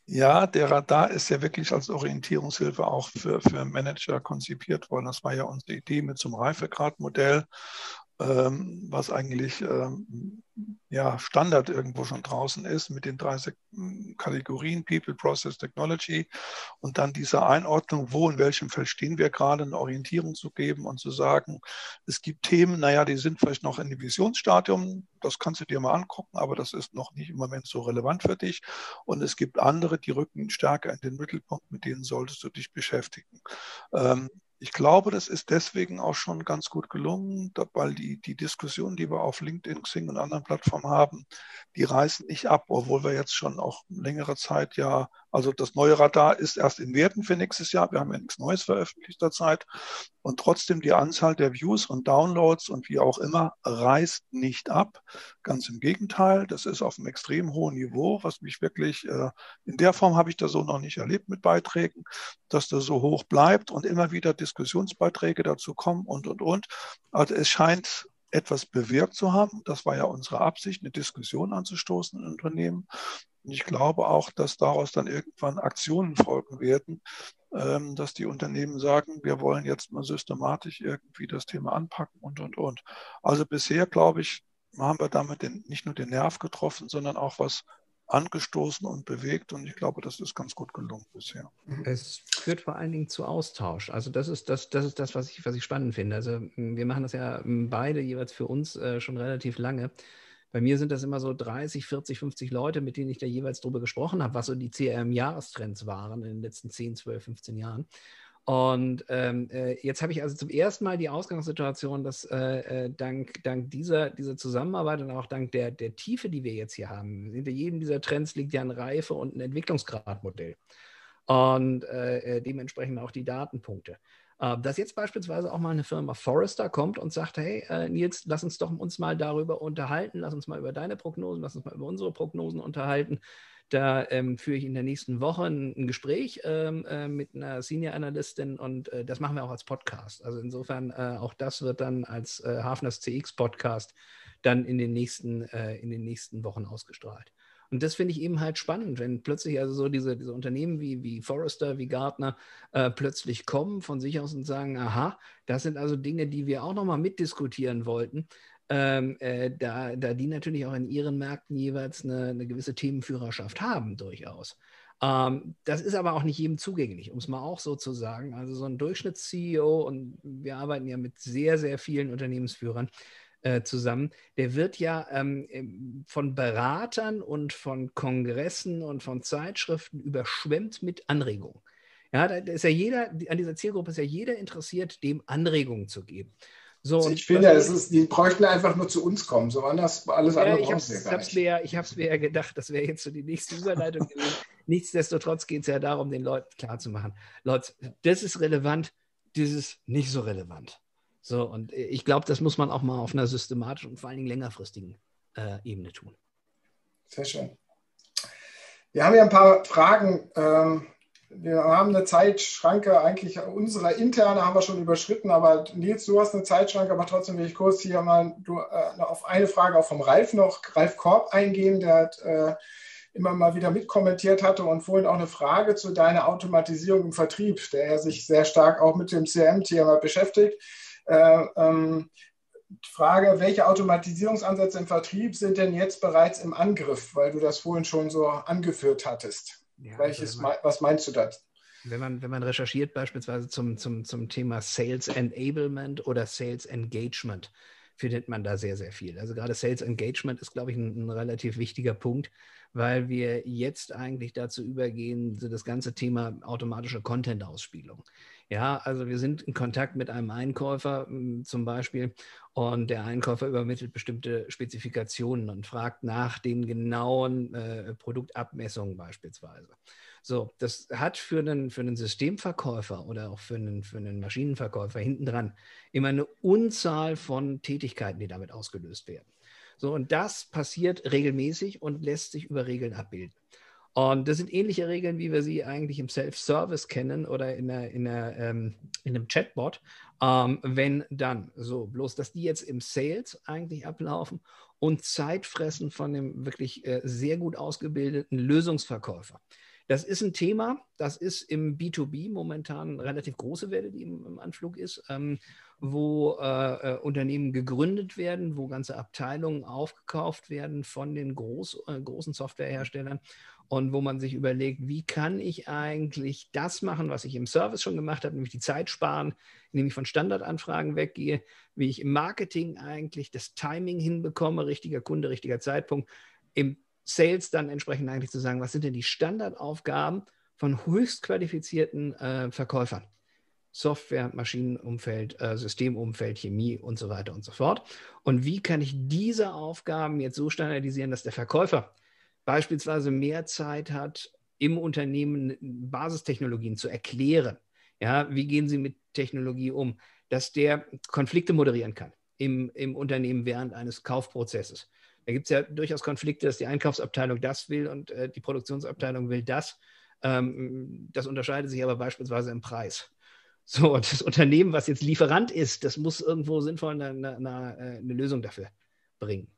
Ja, der Radar ist ja wirklich als Orientierungshilfe auch für, für Manager konzipiert worden. Das war ja unsere Idee mit so einem Reifegradmodell ähm, was eigentlich ähm, ja, Standard irgendwo schon draußen ist mit den drei Kategorien People, Process, Technology und dann diese Einordnung, wo in welchem Feld stehen wir gerade, eine Orientierung zu geben und zu sagen, es gibt Themen, naja, die sind vielleicht noch in dem Visionsstadium, das kannst du dir mal angucken, aber das ist noch nicht im Moment so relevant für dich. Und es gibt andere, die rücken stärker in den Mittelpunkt, mit denen solltest du dich beschäftigen. Ähm, ich glaube, das ist deswegen auch schon ganz gut gelungen, weil die, die Diskussion, die wir auf LinkedIn, Xing und anderen Plattformen haben, die reißen nicht ab, obwohl wir jetzt schon auch längere Zeit ja, also das neue Radar ist erst in Werten für nächstes Jahr. Wir haben ja nichts Neues veröffentlicht derzeit. Und trotzdem die Anzahl der Views und Downloads und wie auch immer reißt nicht ab. Ganz im Gegenteil, das ist auf einem extrem hohen Niveau, was mich wirklich, äh, in der Form habe ich das so noch nicht erlebt mit Beiträgen, dass das so hoch bleibt und immer wieder Diskussionsbeiträge dazu kommen und, und, und. Also es scheint etwas bewirkt zu haben. Das war ja unsere Absicht, eine Diskussion anzustoßen in Unternehmen. Und ich glaube auch, dass daraus dann irgendwann Aktionen folgen werden, ähm, dass die Unternehmen sagen, wir wollen jetzt mal systematisch irgendwie das Thema anpacken und, und, und. Also bisher, glaube ich, haben wir damit den, nicht nur den Nerv getroffen, sondern auch was angestoßen und bewegt. Und ich glaube, das ist ganz gut gelungen bisher. Es führt vor allen Dingen zu Austausch. Also das ist das, das, ist das was, ich, was ich spannend finde. Also wir machen das ja beide jeweils für uns äh, schon relativ lange. Bei mir sind das immer so 30, 40, 50 Leute, mit denen ich da jeweils drüber gesprochen habe, was so die CRM-Jahrestrends waren in den letzten 10, 12, 15 Jahren. Und ähm, äh, jetzt habe ich also zum ersten Mal die Ausgangssituation, dass äh, äh, dank, dank dieser, dieser Zusammenarbeit und auch dank der, der Tiefe, die wir jetzt hier haben, hinter jedem dieser Trends liegt ja ein Reife- und ein Entwicklungsgradmodell. Und äh, dementsprechend auch die Datenpunkte. Äh, dass jetzt beispielsweise auch mal eine Firma Forrester kommt und sagt, hey Nils, lass uns doch uns mal darüber unterhalten, lass uns mal über deine Prognosen, lass uns mal über unsere Prognosen unterhalten. Da ähm, führe ich in der nächsten Woche ein, ein Gespräch ähm, äh, mit einer Senior Analystin und äh, das machen wir auch als Podcast. Also insofern, äh, auch das wird dann als äh, Hafners CX Podcast dann in den nächsten, äh, in den nächsten Wochen ausgestrahlt. Und das finde ich eben halt spannend, wenn plötzlich also so diese, diese Unternehmen wie, wie Forrester, wie Gartner äh, plötzlich kommen von sich aus und sagen, aha, das sind also Dinge, die wir auch nochmal mitdiskutieren wollten ähm, äh, da, da die natürlich auch in ihren Märkten jeweils eine, eine gewisse Themenführerschaft haben, durchaus. Ähm, das ist aber auch nicht jedem zugänglich, um es mal auch so zu sagen. Also so ein Durchschnitts-CEO, und wir arbeiten ja mit sehr, sehr vielen Unternehmensführern äh, zusammen, der wird ja ähm, von Beratern und von Kongressen und von Zeitschriften überschwemmt mit Anregungen. Ja, da ist ja jeder, an dieser Zielgruppe ist ja jeder interessiert, dem Anregungen zu geben. So, also ich finde, es ist, die bräuchten einfach nur zu uns kommen. So anders, alles ja, andere brauchen sie gar nicht. Mir, ich habe es mir ja gedacht, das wäre jetzt so die nächste Überleitung gewesen. Nichtsdestotrotz geht es ja darum, den Leuten klarzumachen, Leute, das ist relevant, das ist nicht so relevant. So, und ich glaube, das muss man auch mal auf einer systematischen und vor allen Dingen längerfristigen äh, Ebene tun. Sehr schön. Wir haben ja ein paar Fragen ähm, wir haben eine Zeitschranke, eigentlich unsere interne haben wir schon überschritten, aber Nils, du hast eine Zeitschranke, aber trotzdem will ich kurz hier mal du, äh, auf eine Frage auch vom Ralf noch, Ralf Korb eingehen, der hat äh, immer mal wieder mitkommentiert hatte und vorhin auch eine Frage zu deiner Automatisierung im Vertrieb, der sich sehr stark auch mit dem CM-Thema beschäftigt. Äh, ähm, Frage, welche Automatisierungsansätze im Vertrieb sind denn jetzt bereits im Angriff, weil du das vorhin schon so angeführt hattest? Ja, Welches, also man, was meinst du das? Wenn man, wenn man recherchiert beispielsweise zum, zum, zum Thema Sales Enablement oder Sales Engagement, findet man da sehr, sehr viel. Also gerade Sales Engagement ist, glaube ich, ein, ein relativ wichtiger Punkt, weil wir jetzt eigentlich dazu übergehen, so das ganze Thema automatische Content-Ausspielung. Ja, also wir sind in Kontakt mit einem Einkäufer hm, zum Beispiel und der Einkäufer übermittelt bestimmte Spezifikationen und fragt nach den genauen äh, Produktabmessungen beispielsweise. So, das hat für einen, für einen Systemverkäufer oder auch für einen, für einen Maschinenverkäufer hintendran immer eine Unzahl von Tätigkeiten, die damit ausgelöst werden. So, und das passiert regelmäßig und lässt sich über Regeln abbilden. Und das sind ähnliche Regeln, wie wir sie eigentlich im Self-Service kennen oder in, einer, in, einer, ähm, in einem Chatbot. Ähm, wenn dann, so, bloß dass die jetzt im Sales eigentlich ablaufen und Zeit fressen von dem wirklich äh, sehr gut ausgebildeten Lösungsverkäufer. Das ist ein Thema, das ist im B2B momentan relativ große Welle, die im, im Anflug ist, ähm, wo äh, äh, Unternehmen gegründet werden, wo ganze Abteilungen aufgekauft werden von den groß, äh, großen Softwareherstellern und wo man sich überlegt, wie kann ich eigentlich das machen, was ich im Service schon gemacht habe, nämlich die Zeit sparen, indem ich von Standardanfragen weggehe, wie ich im Marketing eigentlich das Timing hinbekomme, richtiger Kunde, richtiger Zeitpunkt, im Sales dann entsprechend eigentlich zu sagen, was sind denn die Standardaufgaben von höchst qualifizierten äh, Verkäufern? Software, Maschinenumfeld, äh, Systemumfeld, Chemie und so weiter und so fort. Und wie kann ich diese Aufgaben jetzt so standardisieren, dass der Verkäufer beispielsweise mehr Zeit hat, im Unternehmen Basistechnologien zu erklären? Ja, wie gehen Sie mit Technologie um? Dass der Konflikte moderieren kann im, im Unternehmen während eines Kaufprozesses da gibt es ja durchaus Konflikte, dass die Einkaufsabteilung das will und äh, die Produktionsabteilung will das. Ähm, das unterscheidet sich aber beispielsweise im Preis. So, das Unternehmen, was jetzt Lieferant ist, das muss irgendwo sinnvoll eine, eine, eine, äh, eine Lösung dafür bringen.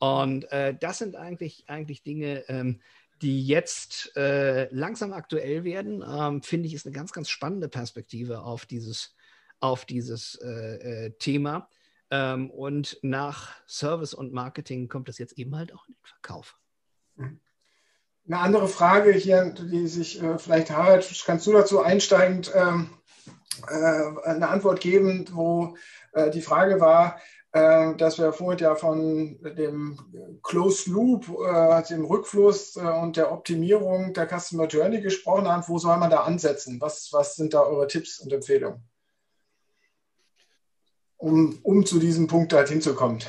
Und äh, das sind eigentlich, eigentlich Dinge, ähm, die jetzt äh, langsam aktuell werden, ähm, finde ich, ist eine ganz, ganz spannende Perspektive auf dieses, auf dieses äh, äh Thema. Ähm, und nach Service und Marketing kommt das jetzt eben halt auch in den Verkauf. Eine andere Frage hier, die sich äh, vielleicht, Harald, kannst du dazu einsteigend ähm, äh, eine Antwort geben, wo äh, die Frage war, dass wir vorhin ja von dem Closed Loop, äh, dem Rückfluss äh, und der Optimierung der Customer Journey gesprochen haben. Wo soll man da ansetzen? Was, was sind da eure Tipps und Empfehlungen? um, um zu diesem Punkt halt hinzukommen,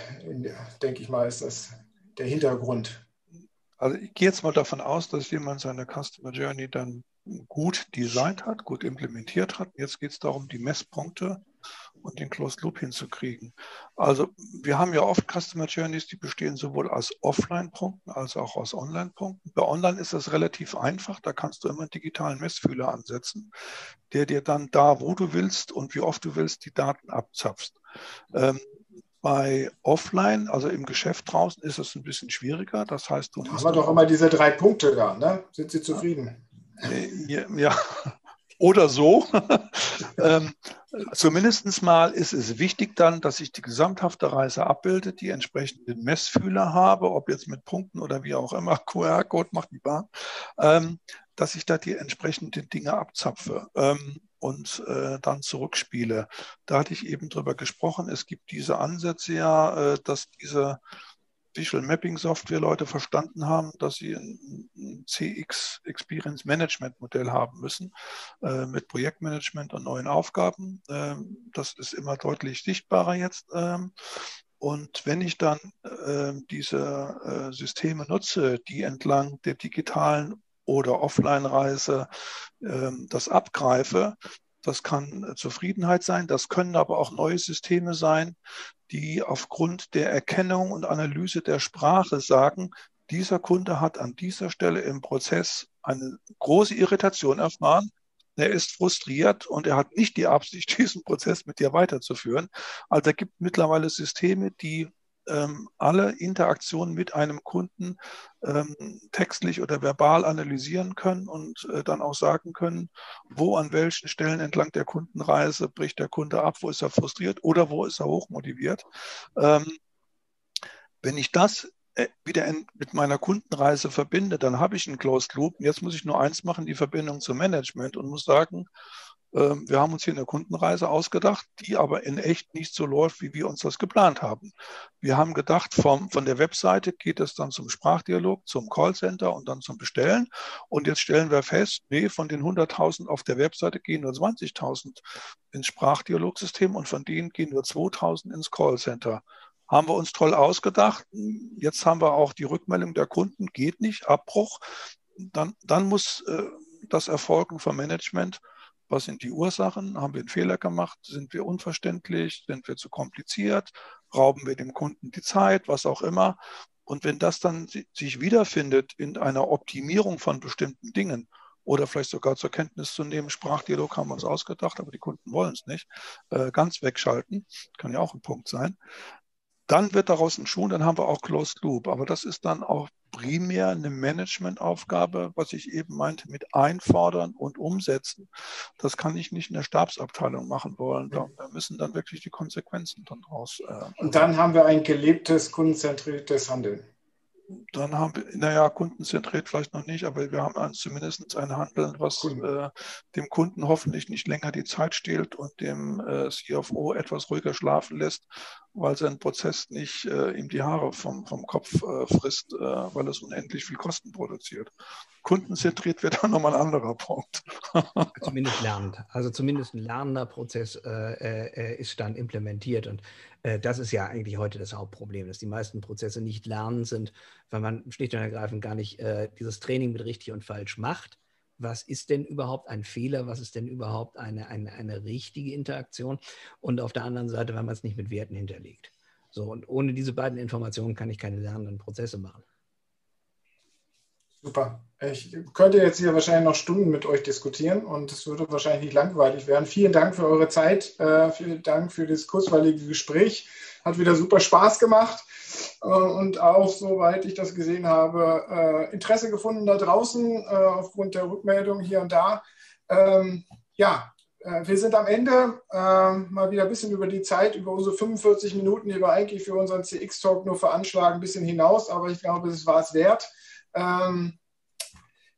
denke ich mal, ist das der Hintergrund. Also ich gehe jetzt mal davon aus, dass jemand seine Customer Journey dann gut designt hat, gut implementiert hat. Jetzt geht es darum, die Messpunkte und den Closed Loop hinzukriegen. Also wir haben ja oft Customer Journeys, die bestehen sowohl aus Offline-Punkten als auch aus Online-Punkten. Bei Online ist das relativ einfach, da kannst du immer einen digitalen Messfühler ansetzen, der dir dann da, wo du willst und wie oft du willst, die Daten abzapfst. Ähm, bei Offline, also im Geschäft draußen, ist es ein bisschen schwieriger. Das heißt, du. Da haben wir doch immer diese drei Punkte da, ne? Sind Sie zufrieden? Ja, ja. oder so. ähm, Zumindest mal ist es wichtig dann, dass ich die gesamthafte Reise abbilde, die entsprechenden Messfühler habe, ob jetzt mit Punkten oder wie auch immer, QR-Code macht die Bahn, ähm, dass ich da die entsprechenden Dinge abzapfe. Ähm, und äh, dann zurückspiele. Da hatte ich eben drüber gesprochen. Es gibt diese Ansätze ja, äh, dass diese Visual Mapping Software Leute verstanden haben, dass sie ein, CX Experience Management Modell haben müssen äh, mit Projektmanagement und neuen Aufgaben. Ähm, das ist immer deutlich sichtbarer jetzt. Ähm, und wenn ich dann äh, diese äh, Systeme nutze, die entlang der digitalen oder Offline-Reise ähm, das abgreife, das kann Zufriedenheit sein, das können aber auch neue Systeme sein, die aufgrund der Erkennung und Analyse der Sprache sagen, dieser Kunde hat an dieser Stelle im Prozess eine große Irritation erfahren. Er ist frustriert und er hat nicht die Absicht, diesen Prozess mit dir weiterzuführen. Also es gibt mittlerweile Systeme, die ähm, alle Interaktionen mit einem Kunden ähm, textlich oder verbal analysieren können und äh, dann auch sagen können, wo an welchen Stellen entlang der Kundenreise bricht der Kunde ab, wo ist er frustriert oder wo ist er hochmotiviert. Ähm, wenn ich das äh, wieder in, mit meiner Kundenreise verbinde, dann habe ich einen Closed Loop. Jetzt muss ich nur eins machen, die Verbindung zum Management und muss sagen, wir haben uns hier eine Kundenreise ausgedacht, die aber in echt nicht so läuft, wie wir uns das geplant haben. Wir haben gedacht, vom, von der Webseite geht es dann zum Sprachdialog, zum Callcenter und dann zum Bestellen. Und jetzt stellen wir fest, nee, von den 100.000 auf der Webseite gehen nur 20.000 ins Sprachdialogsystem und von denen gehen nur 2.000 ins Callcenter. Haben wir uns toll ausgedacht. Jetzt haben wir auch die Rückmeldung der Kunden, geht nicht, Abbruch. Dann, dann muss äh, das erfolgen vom Management was sind die Ursachen? Haben wir einen Fehler gemacht? Sind wir unverständlich? Sind wir zu kompliziert? Rauben wir dem Kunden die Zeit? Was auch immer. Und wenn das dann sich wiederfindet in einer Optimierung von bestimmten Dingen oder vielleicht sogar zur Kenntnis zu nehmen, Sprachdialog haben wir uns ausgedacht, aber die Kunden wollen es nicht, äh, ganz wegschalten, kann ja auch ein Punkt sein, dann wird daraus ein Schuh, dann haben wir auch Closed Loop. Aber das ist dann auch primär eine Managementaufgabe, was ich eben meinte, mit einfordern und umsetzen. Das kann ich nicht in der Stabsabteilung machen wollen. Da, da müssen dann wirklich die Konsequenzen dann raus. Äh, und dann haben wir ein gelebtes, kundenzentriertes Handeln dann haben wir, naja, kundenzentriert vielleicht noch nicht, aber wir haben ein, zumindest ein Handeln, was äh, dem Kunden hoffentlich nicht länger die Zeit stehlt und dem äh, CFO etwas ruhiger schlafen lässt, weil sein Prozess nicht äh, ihm die Haare vom, vom Kopf äh, frisst, äh, weil es unendlich viel Kosten produziert. Kundenzentriert wird dann nochmal ein anderer Punkt. zumindest lernend. Also zumindest ein lernender Prozess äh, ist dann implementiert und äh, das ist ja eigentlich heute das Hauptproblem, dass die meisten Prozesse nicht lernen sind, weil man schlicht und ergreifend gar nicht äh, dieses Training mit richtig und falsch macht. Was ist denn überhaupt ein Fehler? Was ist denn überhaupt eine, eine, eine richtige Interaktion? Und auf der anderen Seite, wenn man es nicht mit Werten hinterlegt. So, und ohne diese beiden Informationen kann ich keine lernenden Prozesse machen. Super. Ich könnte jetzt hier wahrscheinlich noch Stunden mit euch diskutieren und es würde wahrscheinlich nicht langweilig werden. Vielen Dank für eure Zeit. Äh, vielen Dank für das kurzweilige Gespräch. Hat wieder super Spaß gemacht und auch, soweit ich das gesehen habe, äh, Interesse gefunden da draußen äh, aufgrund der Rückmeldung hier und da. Ähm, ja, äh, wir sind am Ende äh, mal wieder ein bisschen über die Zeit, über unsere 45 Minuten, die wir eigentlich für unseren CX-Talk nur veranschlagen, ein bisschen hinaus, aber ich glaube, es war es wert. Ähm,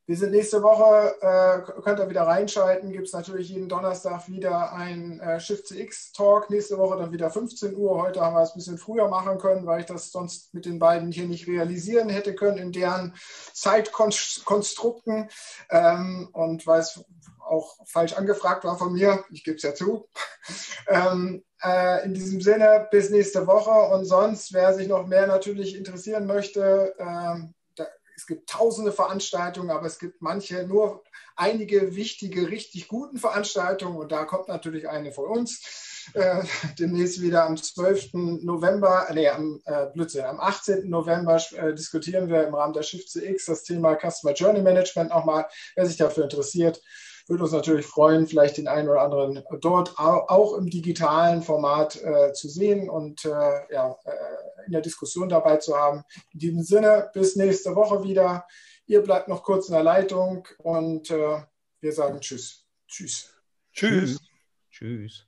wir sind nächste Woche, äh, könnt ihr wieder reinschalten, gibt es natürlich jeden Donnerstag wieder ein äh, Shift CX Talk. Nächste Woche dann wieder 15 Uhr. Heute haben wir es ein bisschen früher machen können, weil ich das sonst mit den beiden hier nicht realisieren hätte können in deren Zeitkonstrukten ähm, und weil es auch falsch angefragt war von mir. Ich gebe es ja zu. ähm, äh, in diesem Sinne, bis nächste Woche und sonst, wer sich noch mehr natürlich interessieren möchte, ähm, es gibt tausende Veranstaltungen, aber es gibt manche, nur einige wichtige, richtig guten Veranstaltungen und da kommt natürlich eine von uns. Äh, demnächst wieder am 12. November, nee, am, äh, Blödsinn, am 18. November äh, diskutieren wir im Rahmen der Shift CX das Thema Customer Journey Management nochmal. Wer sich dafür interessiert, würde uns natürlich freuen, vielleicht den einen oder anderen dort auch im digitalen Format äh, zu sehen und äh, ja, äh, in der Diskussion dabei zu haben. In diesem Sinne, bis nächste Woche wieder. Ihr bleibt noch kurz in der Leitung und äh, wir sagen Tschüss. Tschüss. Tschüss. Tschüss.